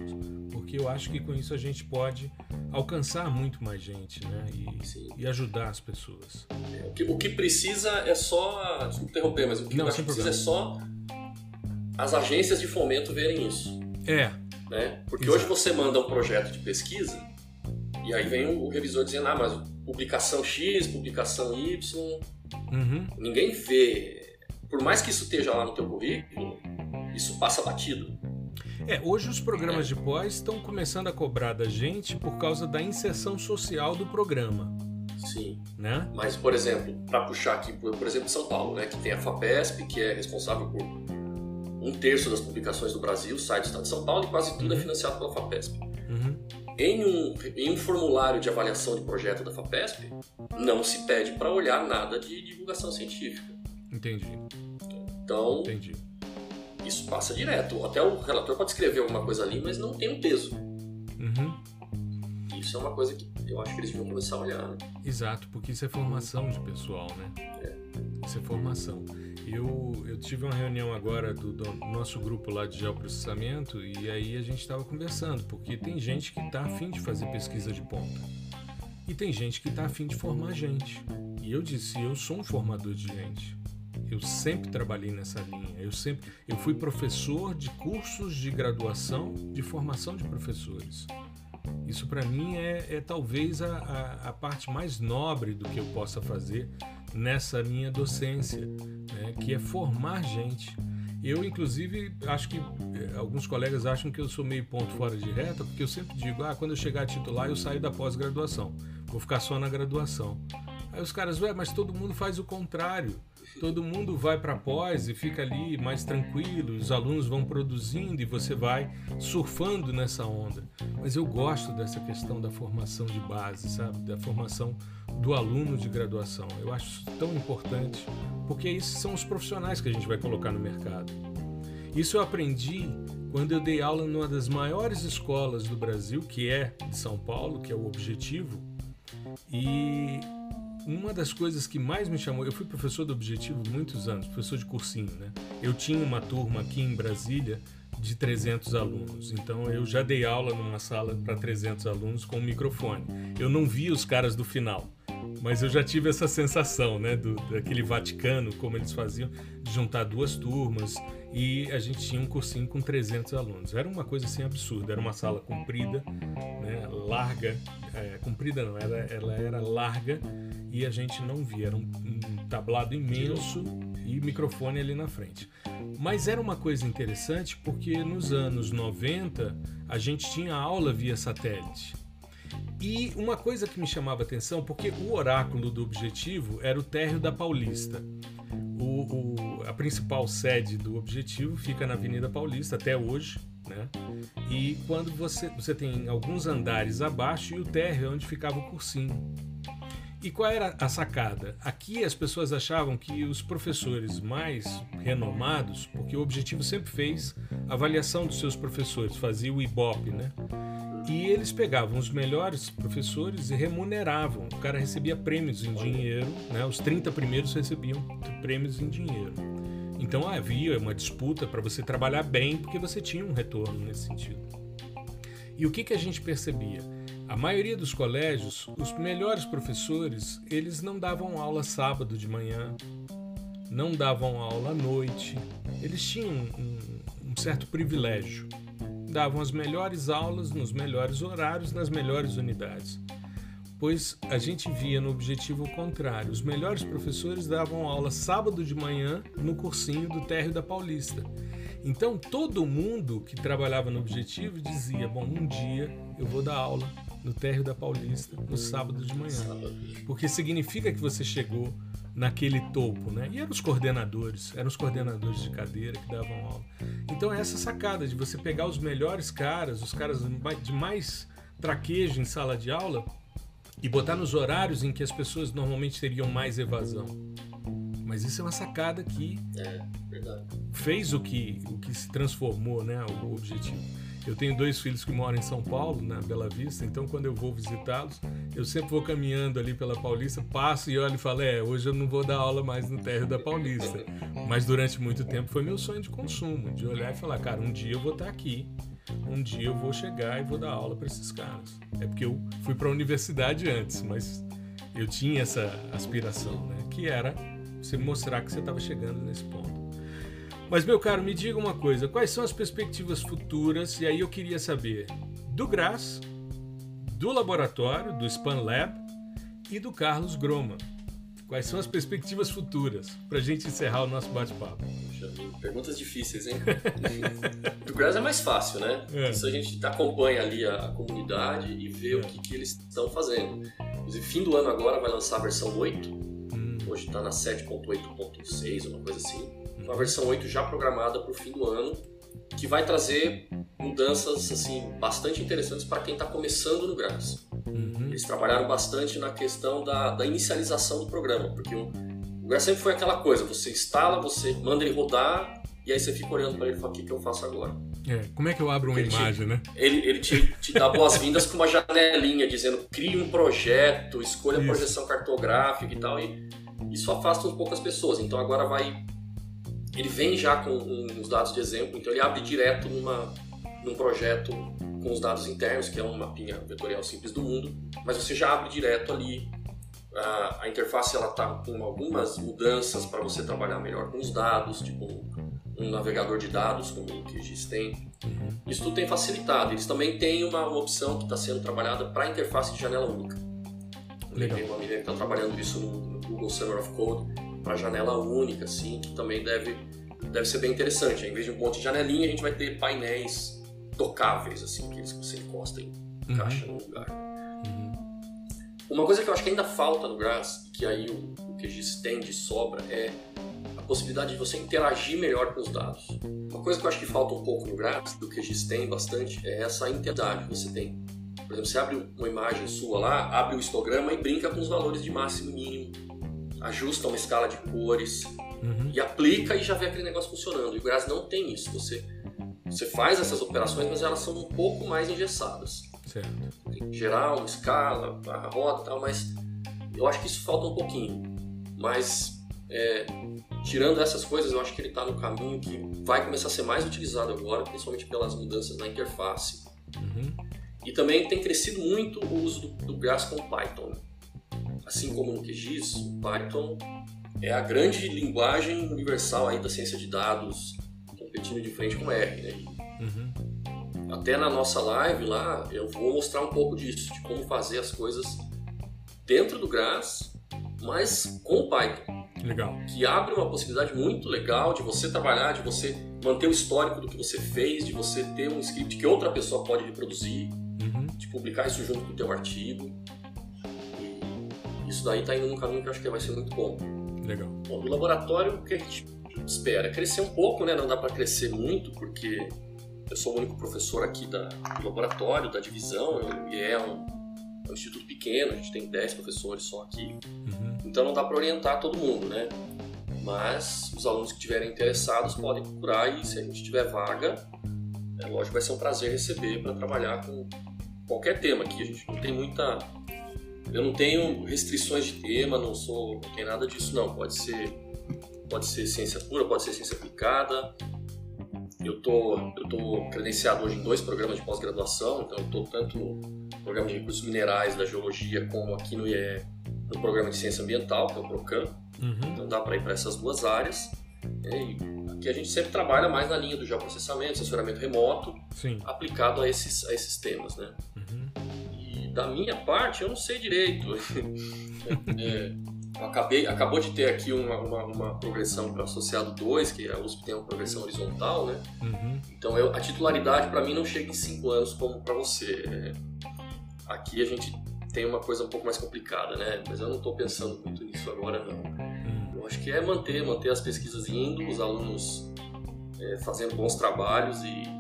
Porque eu acho que com isso a gente pode alcançar muito mais gente, né? E, e ajudar as pessoas. O, que, o, que, precisa é só. Desculpa interromper, mas o que, Não, precisa problema. é só as agências de fomento verem isso. É. Né? Porque Exato. hoje você manda um projeto de pesquisa e aí vem o revisor dizendo, ah, mas publicação X, publicação Y. Uhum. Ninguém vê. Por mais que isso esteja lá no teu currículo, isso passa batido. É, hoje os programas de pós estão começando a cobrar da gente por causa da inserção social do programa. Sim. Né? Mas, por exemplo, para puxar aqui, por, por, exemplo, São Paulo, né, que tem a FAPESP, que é responsável por um terço das publicações do Brasil, sai do Estado de São Paulo, e quase tudo é uhum. é financiado pela FAPESP. Uhum. Em, um, em um formulário de avaliação de projeto da FAPESP, não se pede para olhar nada de divulgação científica. Entendi. Então, Entendi. isso passa direto. Até o relator pode escrever alguma coisa ali, mas não tem um peso. Uhum. Isso é uma coisa que eu acho que eles deviam começar a olhar. Né? Exato, porque isso é formação de pessoal, né? É. Isso é formação. Eu, eu tive uma reunião agora do, do nosso grupo lá de geoprocessamento e aí a gente estava conversando, porque tem gente que está afim de fazer pesquisa de ponta. E tem gente que está afim de formar gente. E eu disse, eu sou um formador de gente. Eu sempre trabalhei nessa linha. Eu sempre, eu fui professor de cursos de graduação de formação de professores. Isso para mim é, é talvez a, a, a, parte mais nobre do que eu possa fazer nessa minha docência, né? que é formar gente. Eu, inclusive, acho que eh, alguns colegas acham que eu sou meio ponto fora de reta, porque eu sempre digo: ah, quando eu chegar a titular, eu saio da pós-graduação, vou ficar só na graduação. Aí os caras, ué, mas todo mundo faz o contrário todo mundo vai para pós e fica ali mais tranquilo, os alunos vão produzindo e você vai surfando nessa onda. Mas eu gosto dessa questão da formação de base, sabe? Da formação do aluno de graduação. Eu acho tão importante, porque esses são os profissionais que a gente vai colocar no mercado. Isso eu aprendi quando eu dei aula numa das maiores escolas do Brasil, que é de São Paulo, que é o Objetivo. E uma das coisas que mais me chamou, eu fui professor do Objetivo muitos anos, professor de cursinho, né? Eu tinha uma turma aqui em Brasília de 300 alunos. Então eu já dei aula numa sala para 300 alunos com um microfone. Eu não vi os caras do final, mas eu já tive essa sensação, né, do, daquele Vaticano, como eles faziam, de juntar duas turmas e a gente tinha um cursinho com 300 alunos. Era uma coisa assim absurda, era uma sala comprida, né, larga, é, comprida não, ela, ela era larga e a gente não via, era um, um tablado imenso e microfone ali na frente. Mas era uma coisa interessante porque nos anos 90 a gente tinha aula via satélite. E uma coisa que me chamava atenção, porque o oráculo do objetivo era o térreo da Paulista. O, o, a principal sede do objetivo fica na Avenida Paulista até hoje, né? E quando você, você tem alguns andares abaixo e o térreo é onde ficava o cursinho. E qual era a sacada? Aqui as pessoas achavam que os professores mais renomados, porque o objetivo sempre fez avaliação dos seus professores, fazia o IBOP, né? E eles pegavam os melhores professores e remuneravam. O cara recebia prêmios em dinheiro, né? Os 30 primeiros recebiam prêmios em dinheiro. Então havia uma disputa para você trabalhar bem, porque você tinha um retorno nesse sentido. E o que, que a gente percebia? A maioria dos colégios, os melhores professores, eles não davam aula sábado de manhã, não davam aula à noite, eles tinham um, um certo privilégio. Davam as melhores aulas nos melhores horários, nas melhores unidades. Pois a gente via no objetivo contrário: os melhores professores davam aula sábado de manhã no cursinho do Térreo da Paulista. Então todo mundo que trabalhava no objetivo dizia: Bom, um dia eu vou dar aula no térreo da Paulista no sábado de manhã. Porque significa que você chegou naquele topo, né? E eram os coordenadores, eram os coordenadores de cadeira que davam aula. Então é essa sacada de você pegar os melhores caras, os caras de mais traquejo em sala de aula e botar nos horários em que as pessoas normalmente teriam mais evasão. Mas isso é uma sacada que é, fez o que, o que se transformou, né? O objetivo. Eu tenho dois filhos que moram em São Paulo, na Bela Vista, então quando eu vou visitá-los, eu sempre vou caminhando ali pela Paulista, passo e olho e falo: é, hoje eu não vou dar aula mais no térreo da Paulista. Mas durante muito tempo foi meu sonho de consumo, de olhar e falar: cara, um dia eu vou estar aqui, um dia eu vou chegar e vou dar aula para esses caras. É porque eu fui para a universidade antes, mas eu tinha essa aspiração, né? Que era você mostrar que você estava chegando nesse ponto. Mas, meu caro, me diga uma coisa: quais são as perspectivas futuras? E aí eu queria saber do Graz, do laboratório, do Span Lab e do Carlos Groma. Quais são as perspectivas futuras para a gente encerrar o nosso bate-papo? Perguntas difíceis, hein? do Graz é mais fácil, né? É. Isso a gente acompanha ali a, comunidade e vê é. o que, que eles estão fazendo. Inclusive, fim do ano agora vai lançar a versão 8. Hum. Hoje está na 7.8.6, uma coisa assim. Uma versão 8 já programada para o fim do ano, que vai trazer mudanças assim bastante interessantes para quem está começando no GRAS. Uhum. Eles trabalharam bastante na questão da, da inicialização do programa, porque o, o GRAS sempre foi aquela coisa: você instala, você manda ele rodar, e aí você fica olhando para ele e fala: o que, que eu faço agora? É, como é que eu abro uma ele imagem, te, né? Ele, ele te, te dá boas-vindas com uma janelinha dizendo crie um projeto, escolha a projeção cartográfica e tal. E isso afasta um pouco as pessoas. Então agora vai. Ele vem já com uns dados de exemplo, então ele abre direto numa, num projeto com os dados internos, que é um mapinha vetorial simples do mundo, mas você já abre direto ali. A, a interface ela está com algumas mudanças para você trabalhar melhor com os dados, tipo um navegador de dados como o QGIS tem. Uhum. Isso tudo tem facilitado. Eles também têm uma, uma opção que está sendo trabalhada para interface de janela única. Legal. Tem uma menina que está trabalhando isso no, no, Google Summer of Code para janela única, assim, que também deve, deve ser bem interessante. Em vez de um monte de janelinha, a gente vai ter painéis tocáveis, assim, que você encosta e encaixa uhum. no lugar. Uhum. Uma coisa que eu acho que ainda falta no Grass, que aí o, o QGIS tem de sobra, é possibilidade de você interagir melhor com os dados. Uma coisa que eu acho que falta um pouco no gráfico, do que a gente tem bastante, é essa interatividade que você tem. Por exemplo, você abre uma imagem sua lá, abre o histograma e brinca com os valores de máximo e mínimo, ajusta uma escala de cores uhum. e aplica e já vê aquele negócio funcionando. E o GRAS não tem isso. Você, você faz essas operações, mas elas são um pouco mais engessadas. Certo. Tem que gerar uma escala, barra roda e tal, mas eu acho que isso falta um pouquinho. Mas é, tirando essas coisas, eu acho que ele está no caminho que vai começar a ser mais utilizado agora, principalmente pelas mudanças na interface. Uhum. E também tem crescido muito o uso do, do Grass com Python. Assim como no QGIS, o Python é a grande linguagem universal aí da ciência de dados, competindo de frente com R. Né? Uhum. Até na nossa live lá, eu vou mostrar um pouco disso, de como fazer as coisas dentro do Grass, mas com Python. Legal. Que abre uma possibilidade muito legal de você trabalhar, de você manter o histórico do que você fez, de você ter um script que outra pessoa pode reproduzir, uhum. de publicar isso junto com o teu artigo. Isso daí está indo num caminho que eu acho que vai ser muito bom. Legal. Bom, no laboratório, o que a gente espera? Crescer um pouco, né? Não dá para crescer muito, porque eu sou o único professor aqui da, do laboratório, da divisão, e é um, é um instituto pequeno, a gente tem 10 professores só aqui. Uhum. Então não dá para orientar todo mundo, né? Mas os alunos que estiverem interessados podem procurar e se a gente tiver vaga, é lógico vai ser um prazer receber para trabalhar com qualquer tema aqui. A gente não tem muita eu não tenho restrições de tema, não sou, não tem nada disso não. Pode ser pode ser ciência pura, pode ser ciência aplicada. Eu tô eu tô credenciado hoje em dois programas de pós-graduação, então eu tô tanto no programa de recursos minerais da geologia como aqui no IE no programa de ciência ambiental, que é o PROCAM. Uhum. Então dá para ir para essas duas áreas. E aqui a gente sempre trabalha mais na linha do geoprocessamento, assessoramento remoto, Sim. aplicado a esses, a esses temas, né? Uhum. Da minha parte, eu não sei direito. é, acabei, acabou de ter aqui uma, uma, uma progressão para associado 2, que a USP tem uma progressão horizontal, né? Uhum. Então eu, a titularidade para mim não chega em 5 anos como para você. É, aqui a gente tem uma coisa um pouco mais complicada, né? Mas eu não estou pensando muito nisso agora, não. Hum. Eu acho que é manter, manter as pesquisas indo, os alunos é, fazendo bons trabalhos e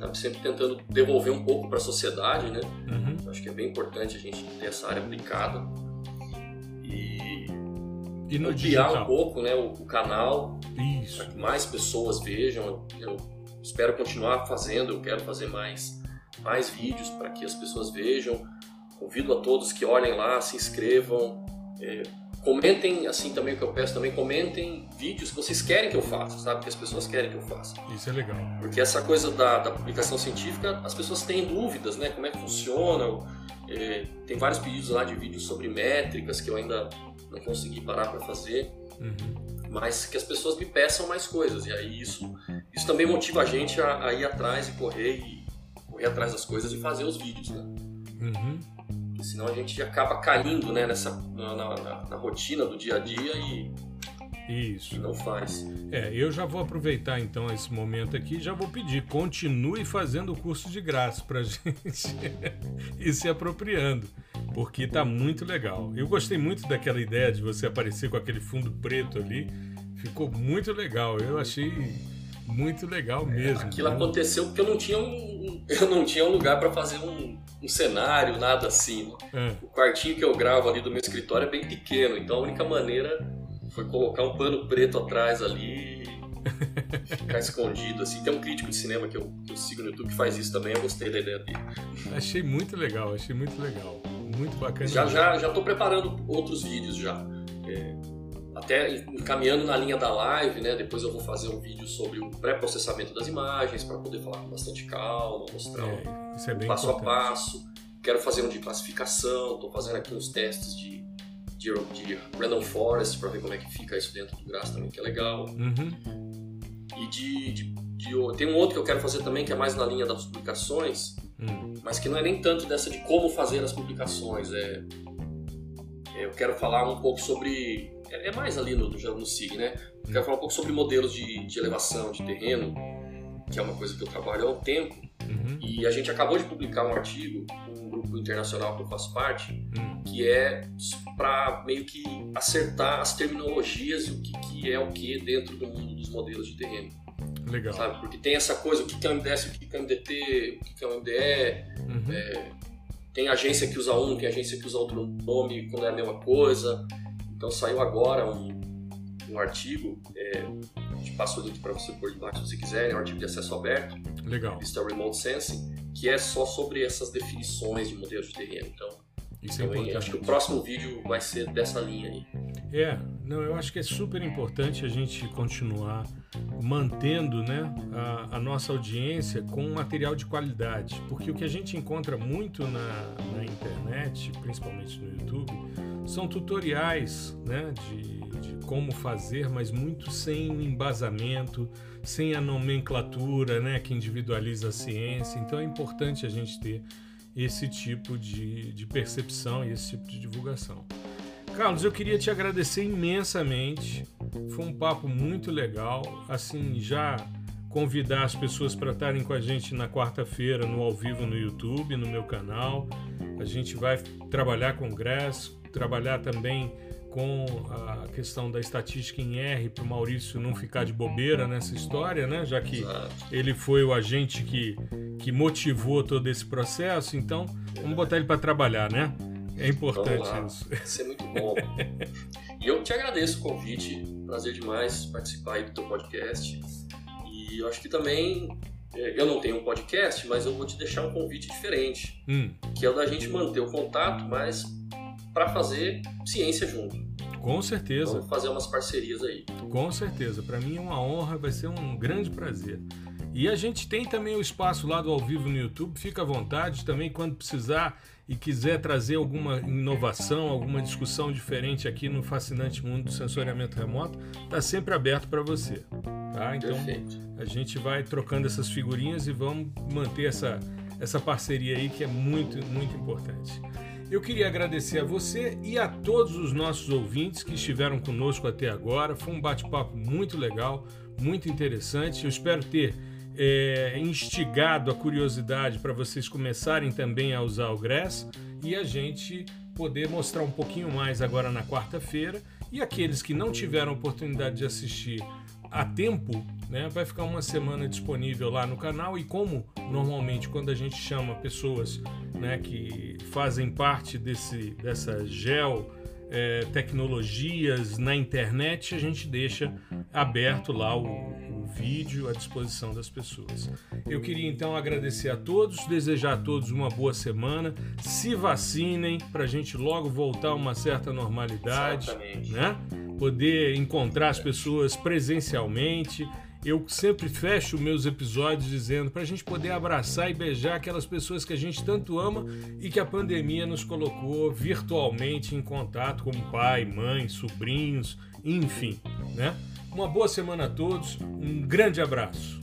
sabe, sempre tentando devolver um pouco para a sociedade, né? Uhum. Acho que é bem importante a gente ter essa área aplicada e, e no ampliar digital? um pouco, né, o, o canal para que mais pessoas vejam. Eu, eu espero continuar fazendo, eu quero fazer mais mais vídeos para que as pessoas vejam Convido a todos que olhem lá, se inscrevam, é, comentem, assim também o que eu peço também, comentem vídeos que vocês querem que eu faça, sabe? Que as pessoas querem que eu faça. Isso é legal. Porque essa coisa da, da publicação científica, as pessoas têm dúvidas, né? Como é que funciona? É, tem vários pedidos lá de vídeos sobre métricas que eu ainda não consegui parar para fazer. Uhum. Mas que as pessoas me peçam mais coisas. E aí isso, isso também motiva a gente a, a ir atrás e correr e correr atrás das coisas e fazer os vídeos, né? Uhum senão a gente acaba caindo né, nessa, na, na, na rotina do dia a dia e isso. Não faz. É, eu já vou aproveitar então esse momento aqui e já vou pedir, continue fazendo o curso de graça pra gente ir se apropriando. porque tá muito legal. Eu gostei muito daquela ideia de você aparecer com aquele fundo preto ali. Ficou muito legal. Eu achei muito legal mesmo. Aquilo né? aconteceu porque eu não tinha um, eu não tinha um lugar para fazer um, um, cenário, nada assim. Né? É. O quartinho que eu gravo ali do meu escritório é bem pequeno, então a única maneira foi colocar um pano preto atrás ali e ficar escondido assim. Tem um crítico de cinema que eu, que eu sigo no YouTube que faz isso também, eu gostei da ideia dele. Achei muito legal, achei muito legal. Muito bacana. Já, já, já tô preparando outros vídeos já. É, até encaminhando na linha da live, né? Depois eu vou fazer um vídeo sobre o pré-processamento das imagens para poder falar com bastante calma, mostrar é, é passo importante. a passo. Quero fazer um de classificação, estou fazendo aqui uns testes de, de, de Random Forest para ver como é que fica isso dentro do Grass também, que é legal. Uhum. E de, de, de, tem um outro que eu quero fazer também que é mais na linha das publicações, uhum. mas que não é nem tanto dessa de como fazer as publicações. É, é eu quero falar um pouco sobre é, é mais ali no, no SIG, né? Eu quero falar um pouco sobre modelos de, de elevação de terreno, que é uma coisa que eu trabalho há um tempo. Uhum. E a gente acabou de publicar um artigo com um grupo internacional que eu faço parte, uhum. que é para meio que acertar as terminologias e o que, que é o que dentro do mundo dos modelos de terreno. Legal. Sabe? Porque tem essa coisa, o que é um MDS, o que é um MDT, o que é um MDE. Uhum. É, tem agência que usa um, tem agência que usa outro nome quando é a mesma coisa. Então saiu agora um, um artigo, é, a gente passa o link para você pôr embaixo se você quiser, é um artigo de acesso aberto. Legal. Vista Remote Sensing, que é só sobre essas definições de modelos de terreno. Então, isso é importante. Acho que o próximo vídeo vai ser dessa linha aí. É, não, eu acho que é super importante a gente continuar mantendo né, a, a, nossa audiência com material de qualidade, porque o que a gente encontra muito na, na internet, principalmente no YouTube, são tutoriais né, de, de como fazer, mas muito sem embasamento, sem a nomenclatura né, que individualiza a ciência. Então é importante a gente ter esse tipo de, de percepção e esse tipo de divulgação. Carlos, eu queria te agradecer imensamente. Foi um papo muito legal. Assim, já convidar as pessoas para estarem com a gente na quarta-feira no ao vivo no YouTube, no meu canal. A gente vai trabalhar com Grass, trabalhar também com a questão da estatística em R para o Maurício não ficar de bobeira nessa história, né? Já que ele foi o agente que, que motivou todo esse processo, então vamos botar ele para trabalhar, né? É importante isso. Isso é muito bom. e eu te agradeço o convite, prazer demais participar aí do teu podcast. E eu acho que também é, eu não tenho um podcast, mas eu vou te deixar um convite diferente, hum. que é o da gente manter o contato, mas para fazer ciência junto. Com certeza. Vamos fazer umas parcerias aí. Com certeza. Para mim é uma honra, vai ser um grande prazer. E a gente tem também o espaço lá do ao vivo no YouTube, fica à vontade também quando precisar e quiser trazer alguma inovação, alguma discussão diferente aqui no fascinante mundo do sensoriamento remoto, está sempre aberto para você. Tá? Então Perfeito. a gente vai trocando essas figurinhas e vamos manter essa, essa parceria aí que é muito, muito importante. Eu queria agradecer a você e a todos os nossos ouvintes que estiveram conosco até agora. Foi um bate-papo muito legal, muito interessante. Eu espero ter é, instigado a curiosidade para vocês começarem também a usar o Grass e a gente poder mostrar um pouquinho mais agora na quarta-feira. E aqueles que não tiveram oportunidade de assistir a tempo, né, vai ficar uma semana disponível lá no canal e como normalmente quando a gente chama pessoas né, que fazem parte desse, dessa gel é, tecnologias na internet, a gente deixa aberto lá o, o, vídeo à disposição das pessoas. Eu queria então agradecer a todos, desejar a todos uma boa semana, se vacinem para a gente logo voltar a uma certa normalidade, Exatamente. né? Poder encontrar as pessoas presencialmente eu sempre fecho meus episódios dizendo para a gente poder abraçar e beijar aquelas pessoas que a gente tanto ama e que a pandemia nos colocou virtualmente em contato como pai, mãe, sobrinhos, enfim, né? Uma boa semana a todos, um grande abraço.